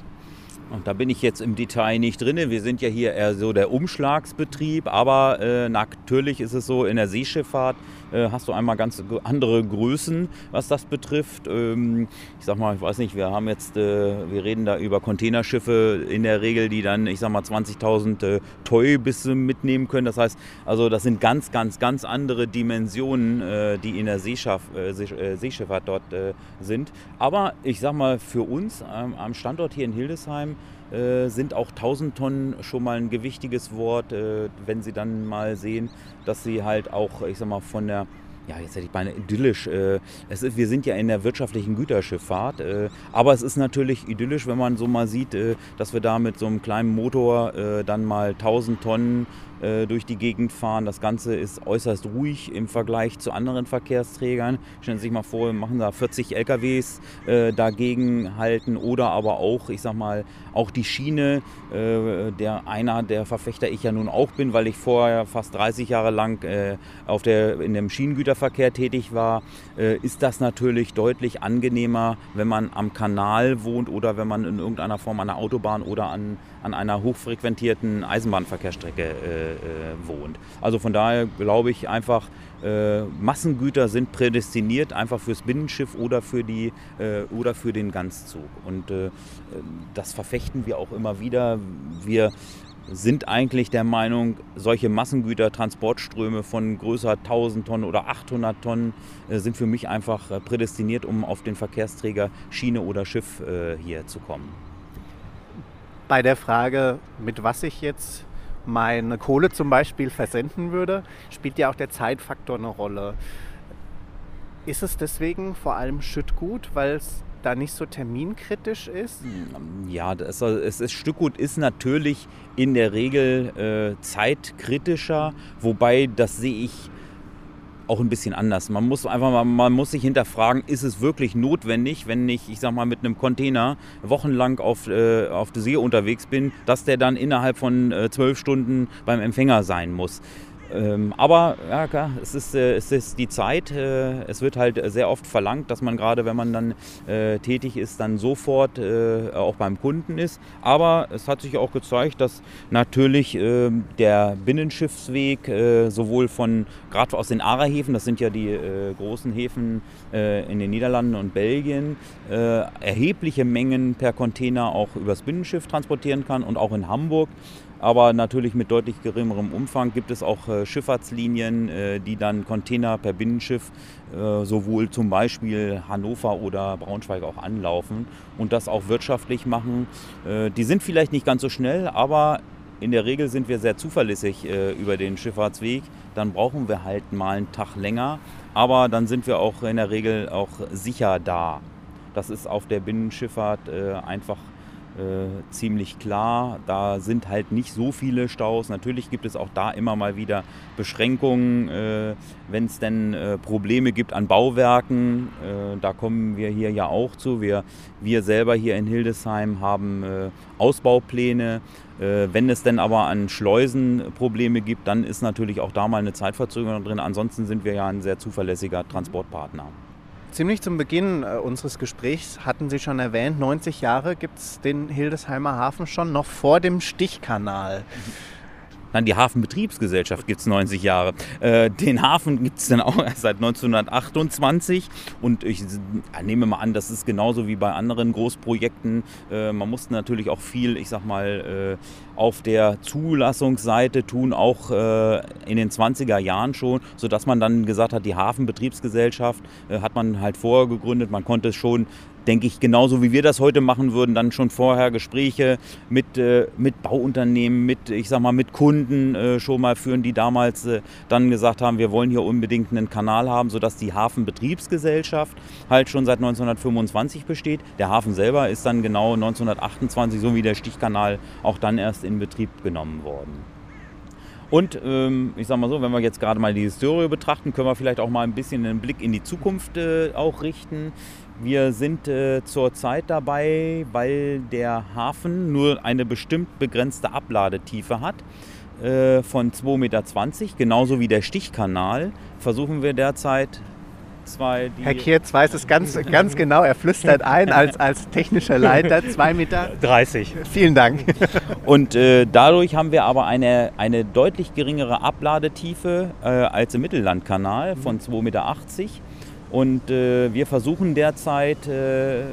Und da bin ich jetzt im Detail nicht drin. Wir sind ja hier eher so der Umschlagsbetrieb, aber äh, natürlich ist es so, in der Seeschifffahrt hast du einmal ganz andere Größen, was das betrifft. Ähm, ich sag mal, ich weiß nicht, wir haben jetzt, äh, wir reden da über Containerschiffe in der Regel, die dann, ich sag mal, 20.000 äh, Toy bis mitnehmen können. Das heißt, also das sind ganz, ganz, ganz andere Dimensionen, äh, die in der äh, äh, Seeschifffahrt dort äh, sind. Aber ich sag mal, für uns ähm, am Standort hier in Hildesheim äh, sind auch 1000 Tonnen schon mal ein gewichtiges Wort, äh, wenn Sie dann mal sehen, dass Sie halt auch, ich sag mal, von der ja, jetzt hätte ich beinahe idyllisch. Äh, es ist, wir sind ja in der wirtschaftlichen Güterschifffahrt, äh, aber es ist natürlich idyllisch, wenn man so mal sieht, äh, dass wir da mit so einem kleinen Motor äh, dann mal 1000 Tonnen äh, durch die Gegend fahren. Das Ganze ist äußerst ruhig im Vergleich zu anderen Verkehrsträgern. Stellen Sie sich mal vor, wir machen da 40 LKWs äh, dagegen halten oder aber auch, ich sag mal, auch die Schiene, äh, der einer der Verfechter ich ja nun auch bin, weil ich vorher fast 30 Jahre lang äh, auf der, in dem Schienengüterverkehr tätig war, äh, ist das natürlich deutlich angenehmer, wenn man am Kanal wohnt oder wenn man in irgendeiner Form an der Autobahn oder an, an einer hochfrequentierten Eisenbahnverkehrsstrecke äh, äh, wohnt. Also von daher glaube ich einfach, äh, Massengüter sind prädestiniert einfach fürs Binnenschiff oder für, die, äh, oder für den Ganzzug. Und äh, das verfechten wir auch immer wieder. Wir sind eigentlich der Meinung, solche Massengütertransportströme von größer 1000 Tonnen oder 800 Tonnen äh, sind für mich einfach äh, prädestiniert, um auf den Verkehrsträger Schiene oder Schiff äh, hier zu kommen. Bei der Frage, mit was ich jetzt meine Kohle zum Beispiel versenden würde, spielt ja auch der Zeitfaktor eine Rolle. Ist es deswegen vor allem Schüttgut, weil es da nicht so terminkritisch ist? Ja, das, es ist Stückgut ist natürlich in der Regel äh, zeitkritischer, wobei das sehe ich auch ein bisschen anders. Man muss einfach mal, man muss sich hinterfragen, ist es wirklich notwendig, wenn ich, ich sag mal, mit einem Container wochenlang auf, äh, auf der See unterwegs bin, dass der dann innerhalb von äh, zwölf Stunden beim Empfänger sein muss. Ähm, aber ja, klar, es ist, äh, es ist die Zeit. Äh, es wird halt sehr oft verlangt, dass man gerade, wenn man dann äh, tätig ist, dann sofort äh, auch beim Kunden ist. Aber es hat sich auch gezeigt, dass natürlich ähm, der Binnenschiffsweg äh, sowohl von, gerade aus den Ara-Häfen, das sind ja die äh, großen Häfen in den Niederlanden und Belgien, erhebliche Mengen per Container auch übers Binnenschiff transportieren kann und auch in Hamburg aber natürlich mit deutlich geringerem Umfang gibt es auch äh, Schifffahrtslinien, äh, die dann Container per Binnenschiff äh, sowohl zum Beispiel Hannover oder Braunschweig auch anlaufen und das auch wirtschaftlich machen. Die sind vielleicht nicht ganz so schnell, aber in der Regel sind wir sehr zuverlässig über den Schifffahrtsweg. Dann brauchen wir halt mal einen Tag länger, aber dann sind wir auch in der Regel auch sicher da. Das ist auf der Binnenschifffahrt einfach äh, ziemlich klar. Da sind halt nicht so viele Staus. Natürlich gibt es auch da immer mal wieder Beschränkungen, äh, wenn es denn äh, Probleme gibt an Bauwerken. Äh, da kommen wir hier ja auch zu. Wir, wir selber hier in Hildesheim haben äh, Ausbaupläne. Wenn es denn aber an Schleusen Probleme gibt, dann ist natürlich auch da mal eine Zeitverzögerung drin. Ansonsten sind wir ja ein sehr zuverlässiger Transportpartner. Ziemlich zum Beginn äh, unseres Gesprächs hatten Sie schon erwähnt, 90 Jahre gibt es den Hildesheimer Hafen schon, noch vor dem Stichkanal. Nein, die Hafenbetriebsgesellschaft gibt es 90 Jahre. Äh, den Hafen gibt es dann auch erst seit 1928. Und ich nehme mal an, das ist genauso wie bei anderen Großprojekten. Äh, man musste natürlich auch viel, ich sag mal, äh, auf der Zulassungsseite tun, auch äh, in den 20er Jahren schon, sodass man dann gesagt hat, die Hafenbetriebsgesellschaft äh, hat man halt vorher gegründet. Man konnte es schon denke ich, genauso wie wir das heute machen würden, dann schon vorher Gespräche mit, äh, mit Bauunternehmen, mit, ich sag mal, mit Kunden äh, schon mal führen, die damals äh, dann gesagt haben, wir wollen hier unbedingt einen Kanal haben, sodass die Hafenbetriebsgesellschaft halt schon seit 1925 besteht. Der Hafen selber ist dann genau 1928, so wie der Stichkanal, auch dann erst in Betrieb genommen worden. Und ähm, ich sage mal so, wenn wir jetzt gerade mal die Historie betrachten, können wir vielleicht auch mal ein bisschen einen Blick in die Zukunft äh, auch richten. Wir sind äh, zurzeit dabei, weil der Hafen nur eine bestimmt begrenzte Abladetiefe hat äh, von 2,20 Meter, genauso wie der Stichkanal, versuchen wir derzeit zwei. Herr Kierz weiß es ganz, ganz genau. Er flüstert ein als, als technischer Leiter. 2,30 Meter. 30. Vielen Dank. Und äh, dadurch haben wir aber eine, eine deutlich geringere Abladetiefe äh, als im Mittellandkanal von 2,80 Meter. Und äh, wir versuchen derzeit äh,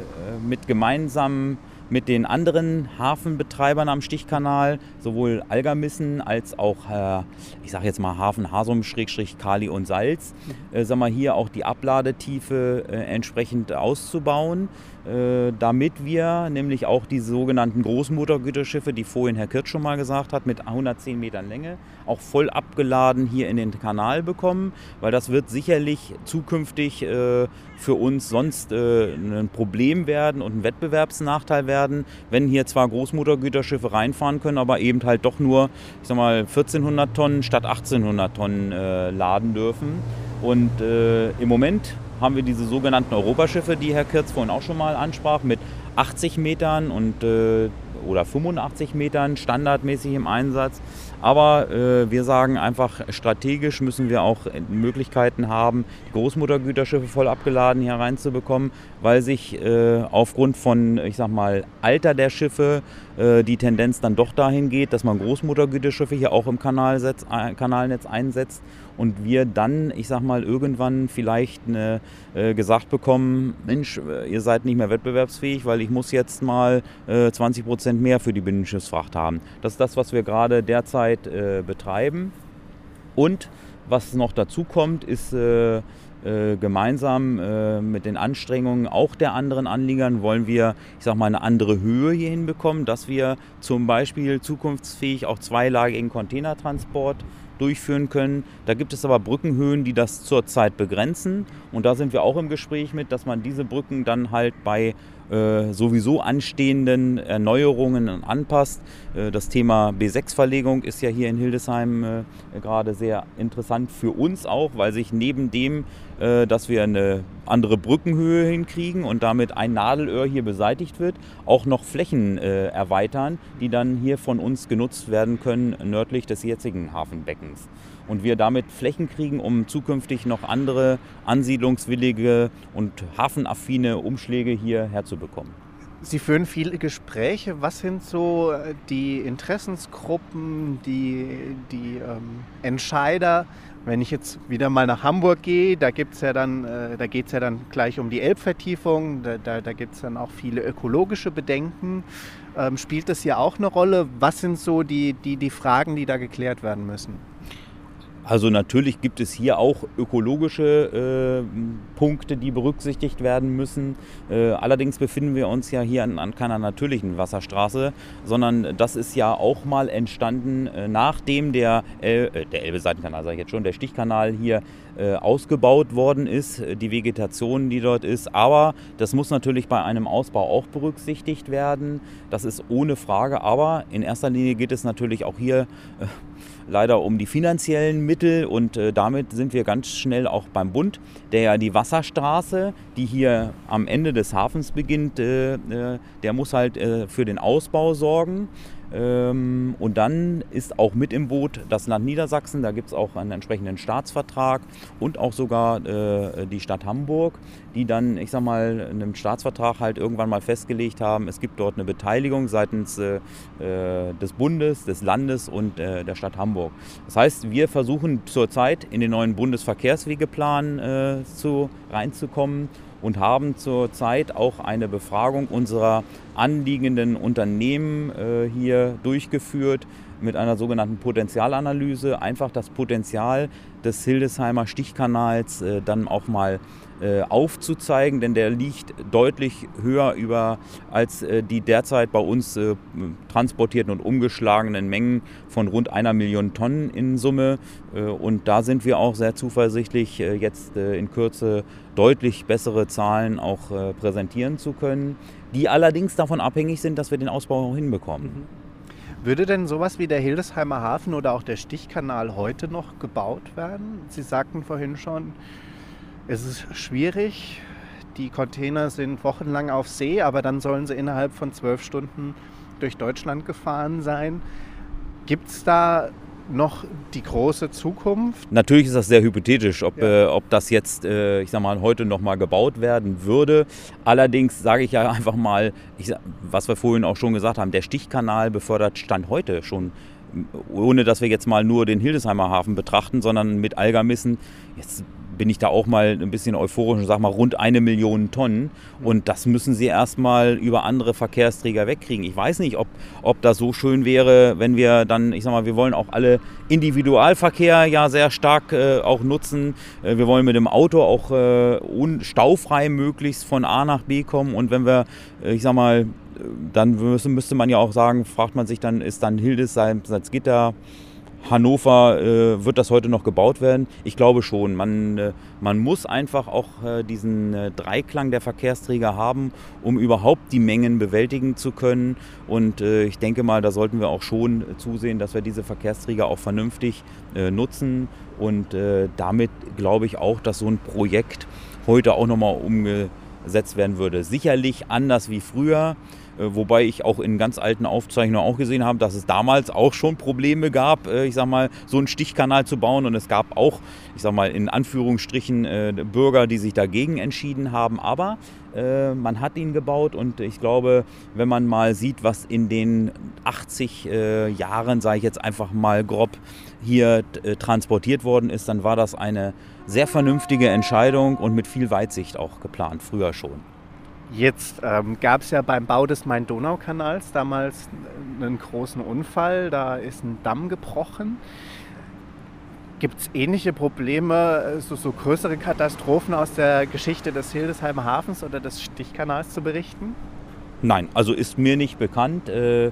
mit gemeinsamen mit den anderen Hafenbetreibern am Stichkanal, sowohl Algermissen als auch, äh, ich sage jetzt mal Hafen Hasum, Schrägstrich, Kali und Salz, äh, sag mal, hier auch die Abladetiefe äh, entsprechend auszubauen. Äh, damit wir nämlich auch die sogenannten Großmotorgüterschiffe, die vorhin Herr Kirch schon mal gesagt hat, mit 110 Metern Länge, auch voll abgeladen hier in den Kanal bekommen, weil das wird sicherlich zukünftig äh, für uns sonst äh, ein Problem werden und ein Wettbewerbsnachteil werden, wenn hier zwar Großmotorgüterschiffe reinfahren können, aber eben halt doch nur, ich sag mal, 1400 Tonnen statt 1800 Tonnen laden dürfen. Und im Moment haben wir diese sogenannten Europaschiffe, die Herr Kirz vorhin auch schon mal ansprach, mit 80 Metern und, äh, oder 85 Metern standardmäßig im Einsatz. Aber äh, wir sagen einfach, strategisch müssen wir auch Möglichkeiten haben, die Großmotorgüterschiffe voll abgeladen hier reinzubekommen, weil sich äh, aufgrund von, ich sag mal, Alter der Schiffe äh, die Tendenz dann doch dahin geht, dass man Großmotorgüterschiffe hier auch im Kanalsetz, äh, Kanalnetz einsetzt und wir dann, ich sag mal, irgendwann vielleicht eine, äh, gesagt bekommen, Mensch, äh, ihr seid nicht mehr wettbewerbsfähig, weil ich muss jetzt mal äh, 20 Prozent mehr für die Binnenschiffsfracht haben. Das ist das, was wir gerade derzeit äh, betreiben. Und was noch dazu kommt, ist äh, äh, gemeinsam äh, mit den Anstrengungen auch der anderen Anliegern wollen wir, ich sag mal, eine andere Höhe hier hinbekommen, dass wir zum Beispiel zukunftsfähig auch zweilagigen Containertransport durchführen können. Da gibt es aber Brückenhöhen, die das zurzeit begrenzen. Und da sind wir auch im Gespräch mit, dass man diese Brücken dann halt bei äh, sowieso anstehenden Erneuerungen anpasst. Äh, das Thema B6-Verlegung ist ja hier in Hildesheim äh, gerade sehr interessant für uns auch, weil sich neben dem, dass wir eine andere Brückenhöhe hinkriegen und damit ein Nadelöhr hier beseitigt wird, auch noch Flächen äh, erweitern, die dann hier von uns genutzt werden können nördlich des jetzigen Hafenbeckens und wir damit Flächen kriegen, um zukünftig noch andere ansiedlungswillige und hafenaffine Umschläge hier herzubekommen. Sie führen viele Gespräche. Was sind so äh, die Interessensgruppen, die, die ähm, Entscheider? Wenn ich jetzt wieder mal nach Hamburg gehe, da gibt's ja dann, äh, da geht es ja dann gleich um die Elbvertiefung, da, da, da gibt es dann auch viele ökologische Bedenken. Ähm, spielt das hier auch eine Rolle? Was sind so die, die, die Fragen, die da geklärt werden müssen? Also natürlich gibt es hier auch ökologische äh, Punkte, die berücksichtigt werden müssen. Äh, allerdings befinden wir uns ja hier an, an, keiner natürlichen Wasserstraße, sondern das ist ja auch mal entstanden, äh, nachdem der, El äh, der Elbe-Seitenkanal, sage ich jetzt schon, der Stichkanal hier ausgebaut worden ist, äh, die Vegetation, die dort ist. Aber das muss natürlich bei einem Ausbau auch berücksichtigt werden. Das ist ohne Frage. Aber in erster Linie geht es natürlich auch hier leider um die finanziellen Mittel und äh, damit sind wir ganz schnell auch beim Bund, der ja die Wasserstraße, die hier am Ende des Hafens beginnt, äh, äh der muss halt äh, für den Ausbau sorgen. Ähm, und dann ist auch mit im Boot das Land Niedersachsen, da gibt es auch einen entsprechenden Staatsvertrag und auch sogar äh, die Stadt Hamburg, die dann, ich sag mal, in einem Staatsvertrag halt irgendwann mal festgelegt haben, es gibt dort eine Beteiligung seitens äh, äh des Bundes, des Landes und der Stadt Hamburg. Das heißt, wir versuchen zurzeit in den neuen Bundesverkehrswegeplan zu, reinzukommen und haben zurzeit auch eine Befragung unserer anliegenden Unternehmen äh, hier durchgeführt mit einer sogenannten Potenzialanalyse. Einfach das Potenzial des Hildesheimer Stichkanals äh, dann auch mal aufzuzeigen, denn der liegt deutlich höher über als äh, die derzeit bei uns äh, transportierten und umgeschlagenen Mengen von rund einer Million Tonnen in Summe. Äh, und da sind wir auch sehr zuversichtlich, äh, jetzt in Kürze deutlich bessere Zahlen auch präsentieren zu können, die allerdings davon abhängig sind, dass wir den Ausbau auch hinbekommen. Mhm. Würde denn sowas wie der Hildesheimer Hafen oder auch der Stichkanal heute noch gebaut werden? Sie sagten vorhin schon, es ist schwierig. Die Container sind wochenlang auf See, aber dann sollen sie innerhalb von zwölf Stunden durch Deutschland gefahren sein. Gibt es da noch die große Zukunft? Natürlich ist das sehr hypothetisch, ob, ja. äh, ob das jetzt, äh, ich sag mal, heute noch mal gebaut werden würde. Allerdings sage ich ja einfach mal, ich, was wir vorhin auch schon gesagt haben, der Stichkanal befördert Stand heute schon ohne dass wir jetzt mal nur den Hildesheimer Hafen betrachten, sondern mit Algermissen jetzt bin ich da auch mal ein bisschen euphorisch und sage mal rund eine Million Tonnen. Und das müssen sie erstmal über andere Verkehrsträger wegkriegen. Ich weiß nicht, ob, ob das so schön wäre, wenn wir dann, ich sag mal, wir wollen auch alle Individualverkehr ja sehr stark äh, auch nutzen. Äh, wir wollen mit dem Auto auch äh, staufrei möglichst von A nach B kommen. Und wenn wir, äh, ich sag mal, dann müsste, müsste man ja auch sagen, fragt man sich dann, ist dann Hildesheim, Salzgitter, Hannover, äh, wird das heute noch gebaut werden? Ich glaube schon. Man, äh, man muss einfach auch äh, diesen äh, Dreiklang der Verkehrsträger haben, um überhaupt die Mengen bewältigen zu können. Und äh, ich denke mal, da sollten wir auch schon zusehen, dass wir diese Verkehrsträger auch vernünftig äh, nutzen. Und damit glaube ich auch, dass so ein Projekt heute auch nochmal umgesetzt werden würde. Sicherlich anders wie früher. Äh, wobei ich auch in ganz alten Aufzeichnungen auch gesehen habe, dass es damals auch schon Probleme gab, äh, ich sag mal, so einen Stichkanal zu bauen. Und es gab auch, ich sag mal, in Anführungsstrichen äh, Bürger, die sich dagegen entschieden haben. Aber man hat ihn gebaut und ich glaube, wenn man mal sieht, was in den 80 Jahren, sage ich jetzt einfach mal grob, hier transportiert worden ist, dann war das eine sehr vernünftige Entscheidung und mit viel Weitsicht auch geplant, früher schon. Jetzt ähm, gab es ja beim Bau des Main-Donau-Kanals damals einen großen Unfall. Da ist ein Damm gebrochen. Gibt es ähnliche Probleme, so, so, größere Katastrophen aus der Geschichte des Hildesheimer Hafens oder des Stichkanals zu berichten? Nein, also ist mir nicht bekannt. Äh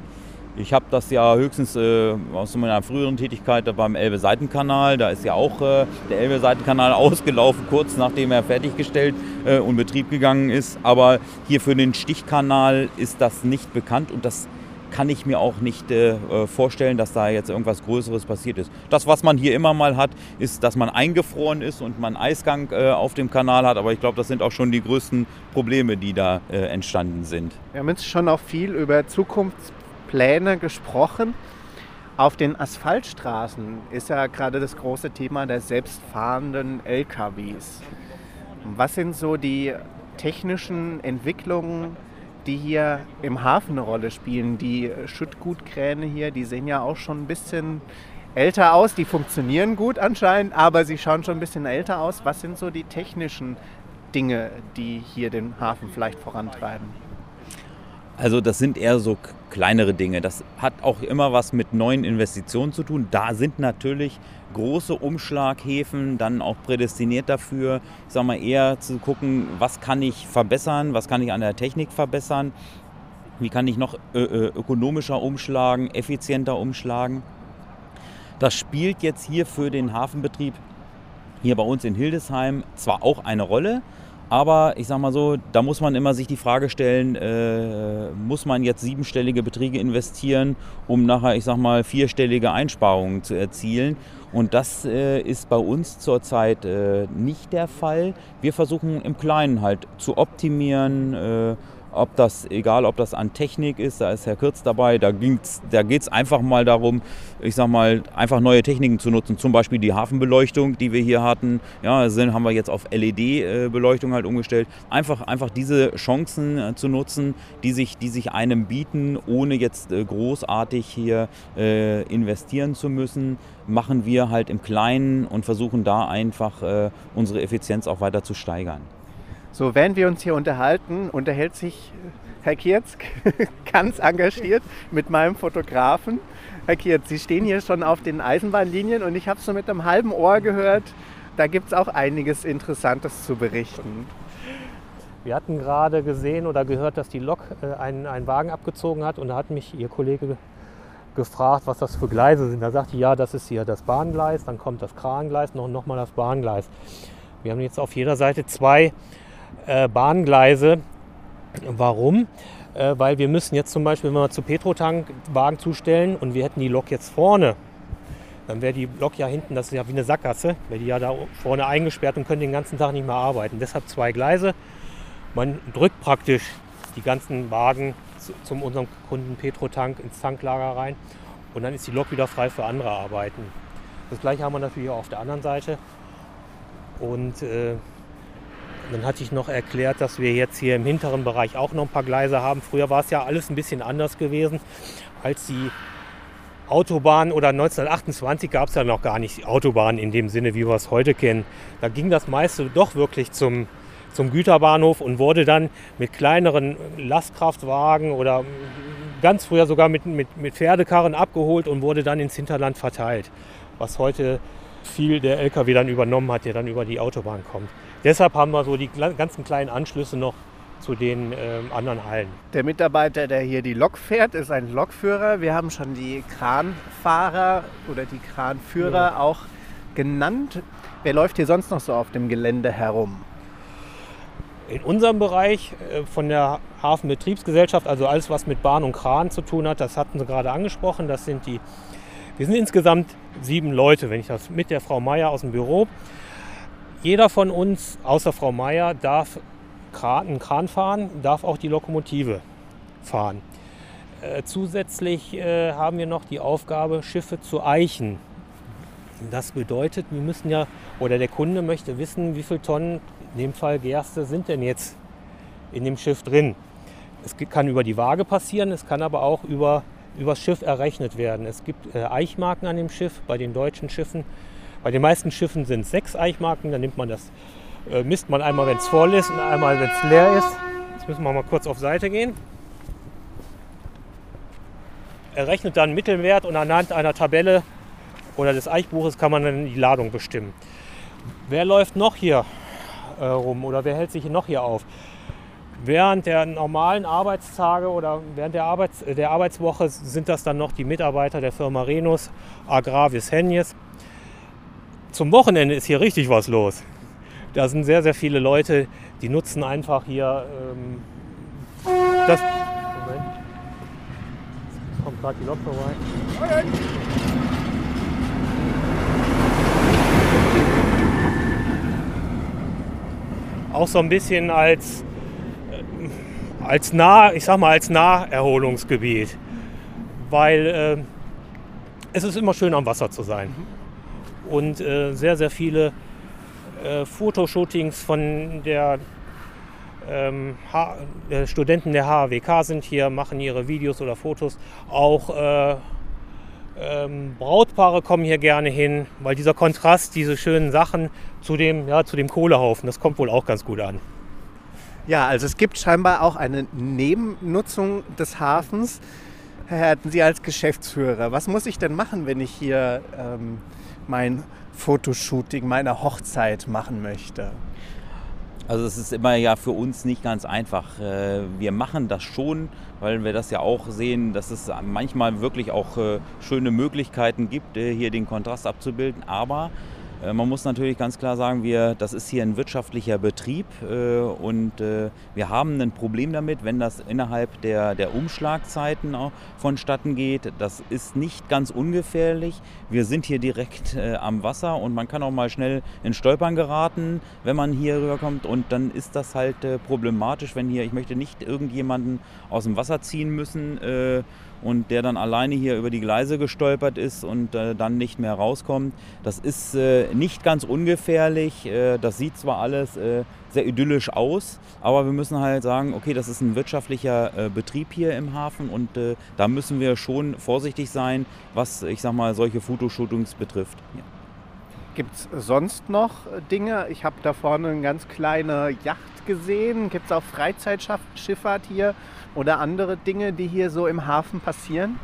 ich habe das ja höchstens äh, aus meiner früheren Tätigkeit beim Elbe-Seitenkanal. Da ist ja auch äh, der Elbe-Seitenkanal ausgelaufen, kurz nachdem er fertiggestellt äh, und Betrieb gegangen ist. Aber hier für den Stichkanal ist das nicht bekannt und das kann ich mir auch nicht äh, vorstellen, dass da jetzt irgendwas Größeres passiert ist. Das, was man hier immer mal hat, ist, dass man eingefroren ist und man Eisgang äh, auf dem Kanal hat. Aber ich glaube, das sind auch schon die größten Probleme, die da äh, entstanden sind. Wir haben jetzt schon auch viel über Zukunfts Pläne gesprochen. Auf den Asphaltstraßen ist ja gerade das große Thema der selbstfahrenden LKWs. Was sind so die technischen Entwicklungen, die hier im Hafen eine Rolle spielen? Die Schüttgutkräne hier, die sehen ja auch schon ein bisschen älter aus. Die funktionieren gut anscheinend, aber sie schauen schon ein bisschen älter aus. Was sind so die technischen Dinge, die hier den Hafen vielleicht vorantreiben? Also das sind eher so kleinere Dinge. Das hat auch immer was mit neuen Investitionen zu tun. Da sind natürlich große Umschlaghäfen dann auch prädestiniert dafür, ich sag mal eher zu gucken, was kann ich verbessern, was kann ich an der Technik verbessern, wie kann ich noch ökonomischer umschlagen, effizienter umschlagen. Das spielt jetzt hier für den Hafenbetrieb hier bei uns in Hildesheim zwar auch eine Rolle, aber ich sag mal so, da muss man immer sich die Frage stellen, äh, muss man jetzt siebenstellige Beträge investieren, um nachher, ich sag mal, vierstellige Einsparungen zu erzielen? Und das äh, ist bei uns zurzeit äh, nicht der Fall. Wir versuchen im Kleinen halt zu optimieren, äh, ob das, egal ob das an Technik ist, da ist Herr Kürz dabei, da, da geht es einfach mal darum, ich sag mal, einfach neue Techniken zu nutzen. Zum Beispiel die Hafenbeleuchtung, die wir hier hatten, ja, sind, haben wir jetzt auf LED-Beleuchtung halt umgestellt. Einfach, einfach diese Chancen äh, zu nutzen, die sich, die sich einem bieten, ohne jetzt äh, großartig hier äh, investieren zu müssen, machen wir halt im Kleinen und versuchen da einfach äh, unsere Effizienz auch weiter zu steigern. So, während wir uns hier unterhalten, unterhält sich Herr Kierzk ganz engagiert mit meinem Fotografen. Herr Kierz, Sie stehen hier schon auf den Eisenbahnlinien und ich habe so mit einem halben Ohr gehört, da gibt es auch einiges Interessantes zu berichten. Wir hatten gerade gesehen oder gehört, dass die Lok äh, einen, einen Wagen abgezogen hat und da hat mich Ihr Kollege gefragt, was das für Gleise sind. Da sagte ich, ja, das ist hier das Bahngleis, dann kommt das Krangleis und nochmal das Bahngleis. Wir haben jetzt auf jeder Seite zwei äh, Bahngleise. Warum? Äh, weil wir müssen jetzt zum Beispiel, wenn wir zu Petrotank Wagen zustellen und wir hätten die Lok jetzt vorne, dann wäre die Lok ja hinten, das ist ja wie eine Sackgasse, wäre die ja da vorne eingesperrt und könnte den ganzen Tag nicht mehr arbeiten. Deshalb zwei Gleise. Man drückt praktisch die ganzen Wagen zu, zum unserem Kunden Petrotank ins Tanklager rein und dann ist die Lok wieder frei für andere Arbeiten. Das gleiche haben wir natürlich auch auf der anderen Seite. Und äh, dann hatte ich noch erklärt, dass wir jetzt hier im hinteren Bereich auch noch ein paar Gleise haben. Früher war es ja alles ein bisschen anders gewesen, als die Autobahn oder 1928 gab es ja noch gar nicht Autobahnen in dem Sinne, wie wir es heute kennen. Da ging das meiste doch wirklich zum, zum Güterbahnhof und wurde dann mit kleineren Lastkraftwagen oder ganz früher sogar mit, mit, mit Pferdekarren abgeholt und wurde dann ins Hinterland verteilt. Was heute viel der LKW dann übernommen hat, der dann über die Autobahn kommt. Deshalb haben wir so die ganzen kleinen Anschlüsse noch zu den äh, anderen Hallen. Der Mitarbeiter, der hier die Lok fährt, ist ein Lokführer. Wir haben schon die Kranfahrer oder die Kranführer ja. auch genannt. Wer läuft hier sonst noch so auf dem Gelände herum? In unserem Bereich äh, von der Hafenbetriebsgesellschaft, also alles, was mit Bahn und Kran zu tun hat, das hatten Sie gerade angesprochen. Das sind die, wir sind insgesamt sieben Leute, wenn ich das mit der Frau Meier aus dem Büro. Jeder von uns, außer Frau Meier, darf einen Kran fahren, darf auch die Lokomotive fahren. Äh, zusätzlich äh, haben wir noch die Aufgabe, Schiffe zu eichen. Das bedeutet, wir müssen ja, oder der Kunde möchte wissen, wie viele Tonnen in dem Fall Gerste sind denn jetzt in dem Schiff drin. Es kann über die Waage passieren, es kann aber auch über, über das Schiff errechnet werden. Es gibt äh, Eichmarken an dem Schiff, bei den deutschen Schiffen. Bei den meisten Schiffen sind es sechs Eichmarken, dann nimmt man das, äh, misst man einmal, wenn es voll ist und einmal, wenn es leer ist. Jetzt müssen wir mal kurz auf Seite gehen. Er rechnet dann Mittelwert und anhand einer Tabelle oder des Eichbuches kann man dann die Ladung bestimmen. Wer läuft noch hier äh, rum oder wer hält sich noch hier auf? Während der normalen Arbeitstage oder während der, Arbeits der Arbeitswoche sind das dann noch die Mitarbeiter der Firma Renus Agravis Henjes. Zum Wochenende ist hier richtig was los. Da sind sehr, sehr viele Leute, die nutzen einfach hier ähm, das. Moment. Jetzt kommt gerade die Lok vorbei. auch so ein bisschen als, äh, als nah, ich sag mal, als Naherholungsgebiet. Weil äh, es ist immer schön am Wasser zu sein. Und äh, sehr, sehr viele äh, Fotoshootings von der ähm, äh, Studenten der HWK sind hier, machen ihre Videos oder Fotos. Auch äh, ähm, Brautpaare kommen hier gerne hin, weil dieser Kontrast, diese schönen Sachen zu dem, ja, zu dem Kohlehaufen, das kommt wohl auch ganz gut an. Ja, also es gibt scheinbar auch eine Nebennutzung des Hafens. Herr Herten, Sie als Geschäftsführer, was muss ich denn machen, wenn ich hier ähm, mein Fotoshooting meiner Hochzeit machen möchte? Also es ist immer ja für uns nicht ganz einfach. Äh, wir machen das schon, weil wir das ja auch sehen, dass es manchmal wirklich auch äh, schöne Möglichkeiten gibt, äh, hier den Kontrast abzubilden. Aber man muss natürlich ganz klar sagen, wir, das ist hier ein wirtschaftlicher Betrieb äh, und äh, wir haben ein Problem damit, wenn das innerhalb der, der Umschlagzeiten vonstatten geht. Das ist nicht ganz ungefährlich. Wir sind hier direkt am Wasser und man kann auch mal schnell in Stolpern geraten, wenn man hier rüberkommt. Und dann ist das halt problematisch, wenn hier, ich möchte nicht irgendjemanden aus dem Wasser ziehen müssen und der dann alleine hier über die Gleise gestolpert ist und äh, dann nicht mehr rauskommt. Das ist äh, nicht ganz ungefährlich. Äh, das sieht zwar alles äh, sehr idyllisch aus, aber wir müssen halt sagen, okay, das ist ein wirtschaftlicher äh, Betrieb hier im Hafen und äh, da müssen wir schon vorsichtig sein, was ich sag mal solche Fotoshootings betrifft. Ja. Gibt es sonst noch Dinge? Ich habe da vorne eine ganz kleine Yacht gesehen. Gibt es auch Freizeitschifffahrt hier? oder andere Dinge, die hier so im Hafen passieren?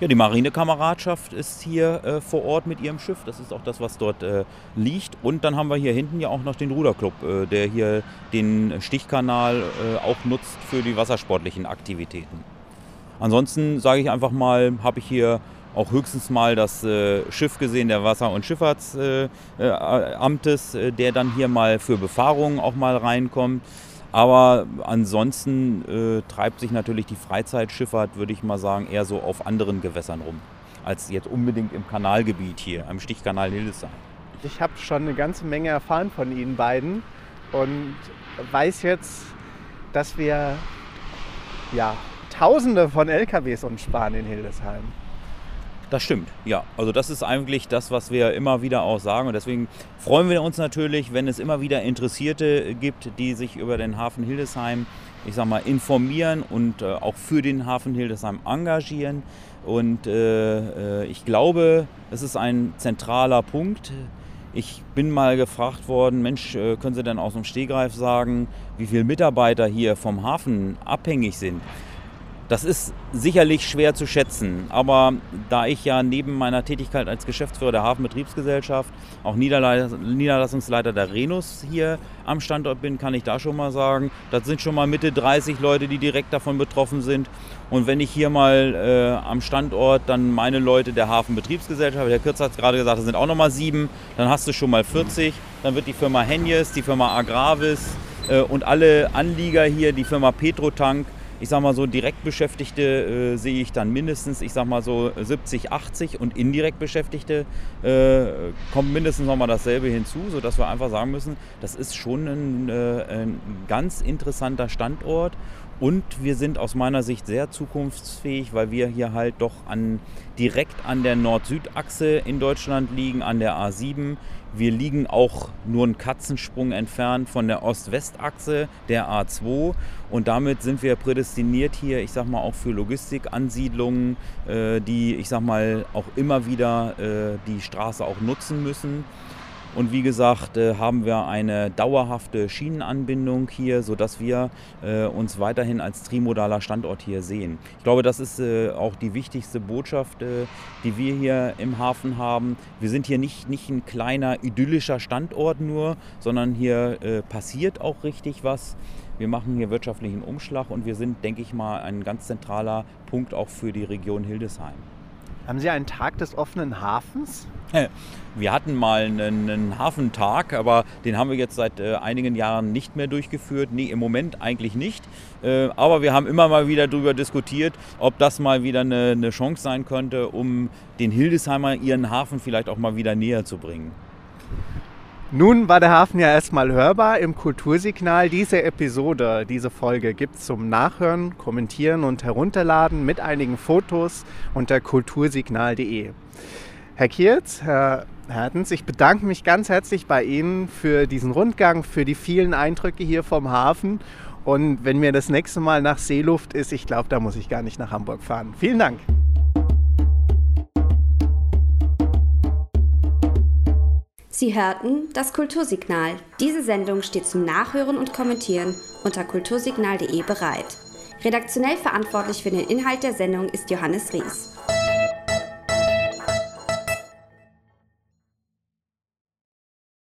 Ja, die Marinekameradschaft ist hier äh, vor Ort mit ihrem Schiff. Das ist auch das, was dort äh, liegt. Und dann haben wir hier hinten ja auch noch den Ruderclub, äh, der hier den Stichkanal äh, auch nutzt für die wassersportlichen Aktivitäten. Ansonsten sage ich einfach mal, habe ich hier auch höchstens mal das äh, Schiff gesehen der Wasser- und Schifffahrtsamtes, äh, der dann hier mal für Befahrungen auch mal reinkommt. Aber ansonsten äh, treibt sich natürlich die Freizeitschifffahrt, würde ich mal sagen, eher so auf anderen Gewässern rum, als jetzt unbedingt im Kanalgebiet hier, am Stichkanal Hildesheim. Ich habe schon eine ganze Menge erfahren von Ihnen beiden und weiß jetzt, dass wir ja, Tausende von LKWs umsparen in Hildesheim. Das stimmt, ja. Also das ist eigentlich das, was wir immer wieder auch sagen. Und deswegen freuen wir uns natürlich, wenn es immer wieder Interessierte gibt, die sich über den Hafen Hildesheim ich sag mal, informieren und äh, auch für den Hafen Hildesheim engagieren. Und äh, äh, ich glaube, es ist ein zentraler Punkt. Ich bin mal gefragt worden, Mensch, äh, können Sie denn aus dem Stehgreif sagen, wie viele Mitarbeiter hier vom Hafen abhängig sind? Das ist sicherlich schwer zu schätzen, aber da ich ja neben meiner Tätigkeit als Geschäftsführer der Hafenbetriebsgesellschaft auch Niederlassungsleiter der Renus hier am Standort bin, kann ich da schon mal sagen, das sind schon mal Mitte 30 Leute, die direkt davon betroffen sind. Und wenn ich hier mal äh, am Standort dann meine Leute der Hafenbetriebsgesellschaft, der Kürzer hat es gerade gesagt, das sind auch noch mal sieben, dann hast du schon mal 40. Dann wird die Firma Henjes, die Firma Agravis äh, und alle Anlieger hier, die Firma Petrotank, ich sag mal so, direkt Beschäftigte äh, sehe ich dann mindestens, ich sag mal so 70, 80 und indirekt Beschäftigte äh, kommt mindestens nochmal dasselbe hinzu, sodass wir einfach sagen müssen, das ist schon ein, äh, ein ganz interessanter Standort und wir sind aus meiner Sicht sehr zukunftsfähig, weil wir hier halt doch an, direkt an der Nord-Süd-Achse in Deutschland liegen, an der A7. Wir liegen auch nur einen Katzensprung entfernt von der Ost-West-Achse der A2 und damit sind wir prädestiniert hier, ich sag mal, auch für Logistikansiedlungen, äh, die, ich sag mal, auch immer wieder äh, die Straße auch nutzen müssen. Und wie gesagt, äh, haben wir eine dauerhafte Schienenanbindung hier, sodass wir äh, uns weiterhin als trimodaler Standort hier sehen. Ich glaube, das ist äh, auch die wichtigste Botschaft, die wir hier im Hafen haben. Wir sind hier nicht, nicht ein kleiner idyllischer Standort nur, sondern hier passiert auch richtig was. Wir machen hier wirtschaftlichen Umschlag und wir sind, denke ich mal, ein ganz zentraler Punkt auch für die Region Hildesheim. Haben Sie einen Tag des offenen Hafens? Wir hatten mal einen, einen Hafentag, aber den haben wir jetzt seit äh, einigen Jahren nicht mehr durchgeführt. Nee, im Moment eigentlich nicht. Äh, aber wir haben immer mal wieder darüber diskutiert, ob das mal wieder eine, eine Chance sein könnte, um den Hildesheimer ihren Hafen vielleicht auch mal wieder näher zu bringen. Nun war der Hafen ja erstmal hörbar im Kultursignal. Diese Episode, diese Folge gibt es zum Nachhören, Kommentieren und Herunterladen mit einigen Fotos unter kultursignal.de. Herr Kierz, Herr Hertens, ich bedanke mich ganz herzlich bei Ihnen für diesen Rundgang, für die vielen Eindrücke hier vom Hafen. Und wenn mir das nächste Mal nach Seeluft ist, ich glaube, da muss ich gar nicht nach Hamburg fahren. Vielen Dank. Sie hörten das Kultursignal. Diese Sendung steht zum Nachhören und Kommentieren unter kultursignal.de bereit. Redaktionell verantwortlich für den Inhalt der Sendung ist Johannes Ries.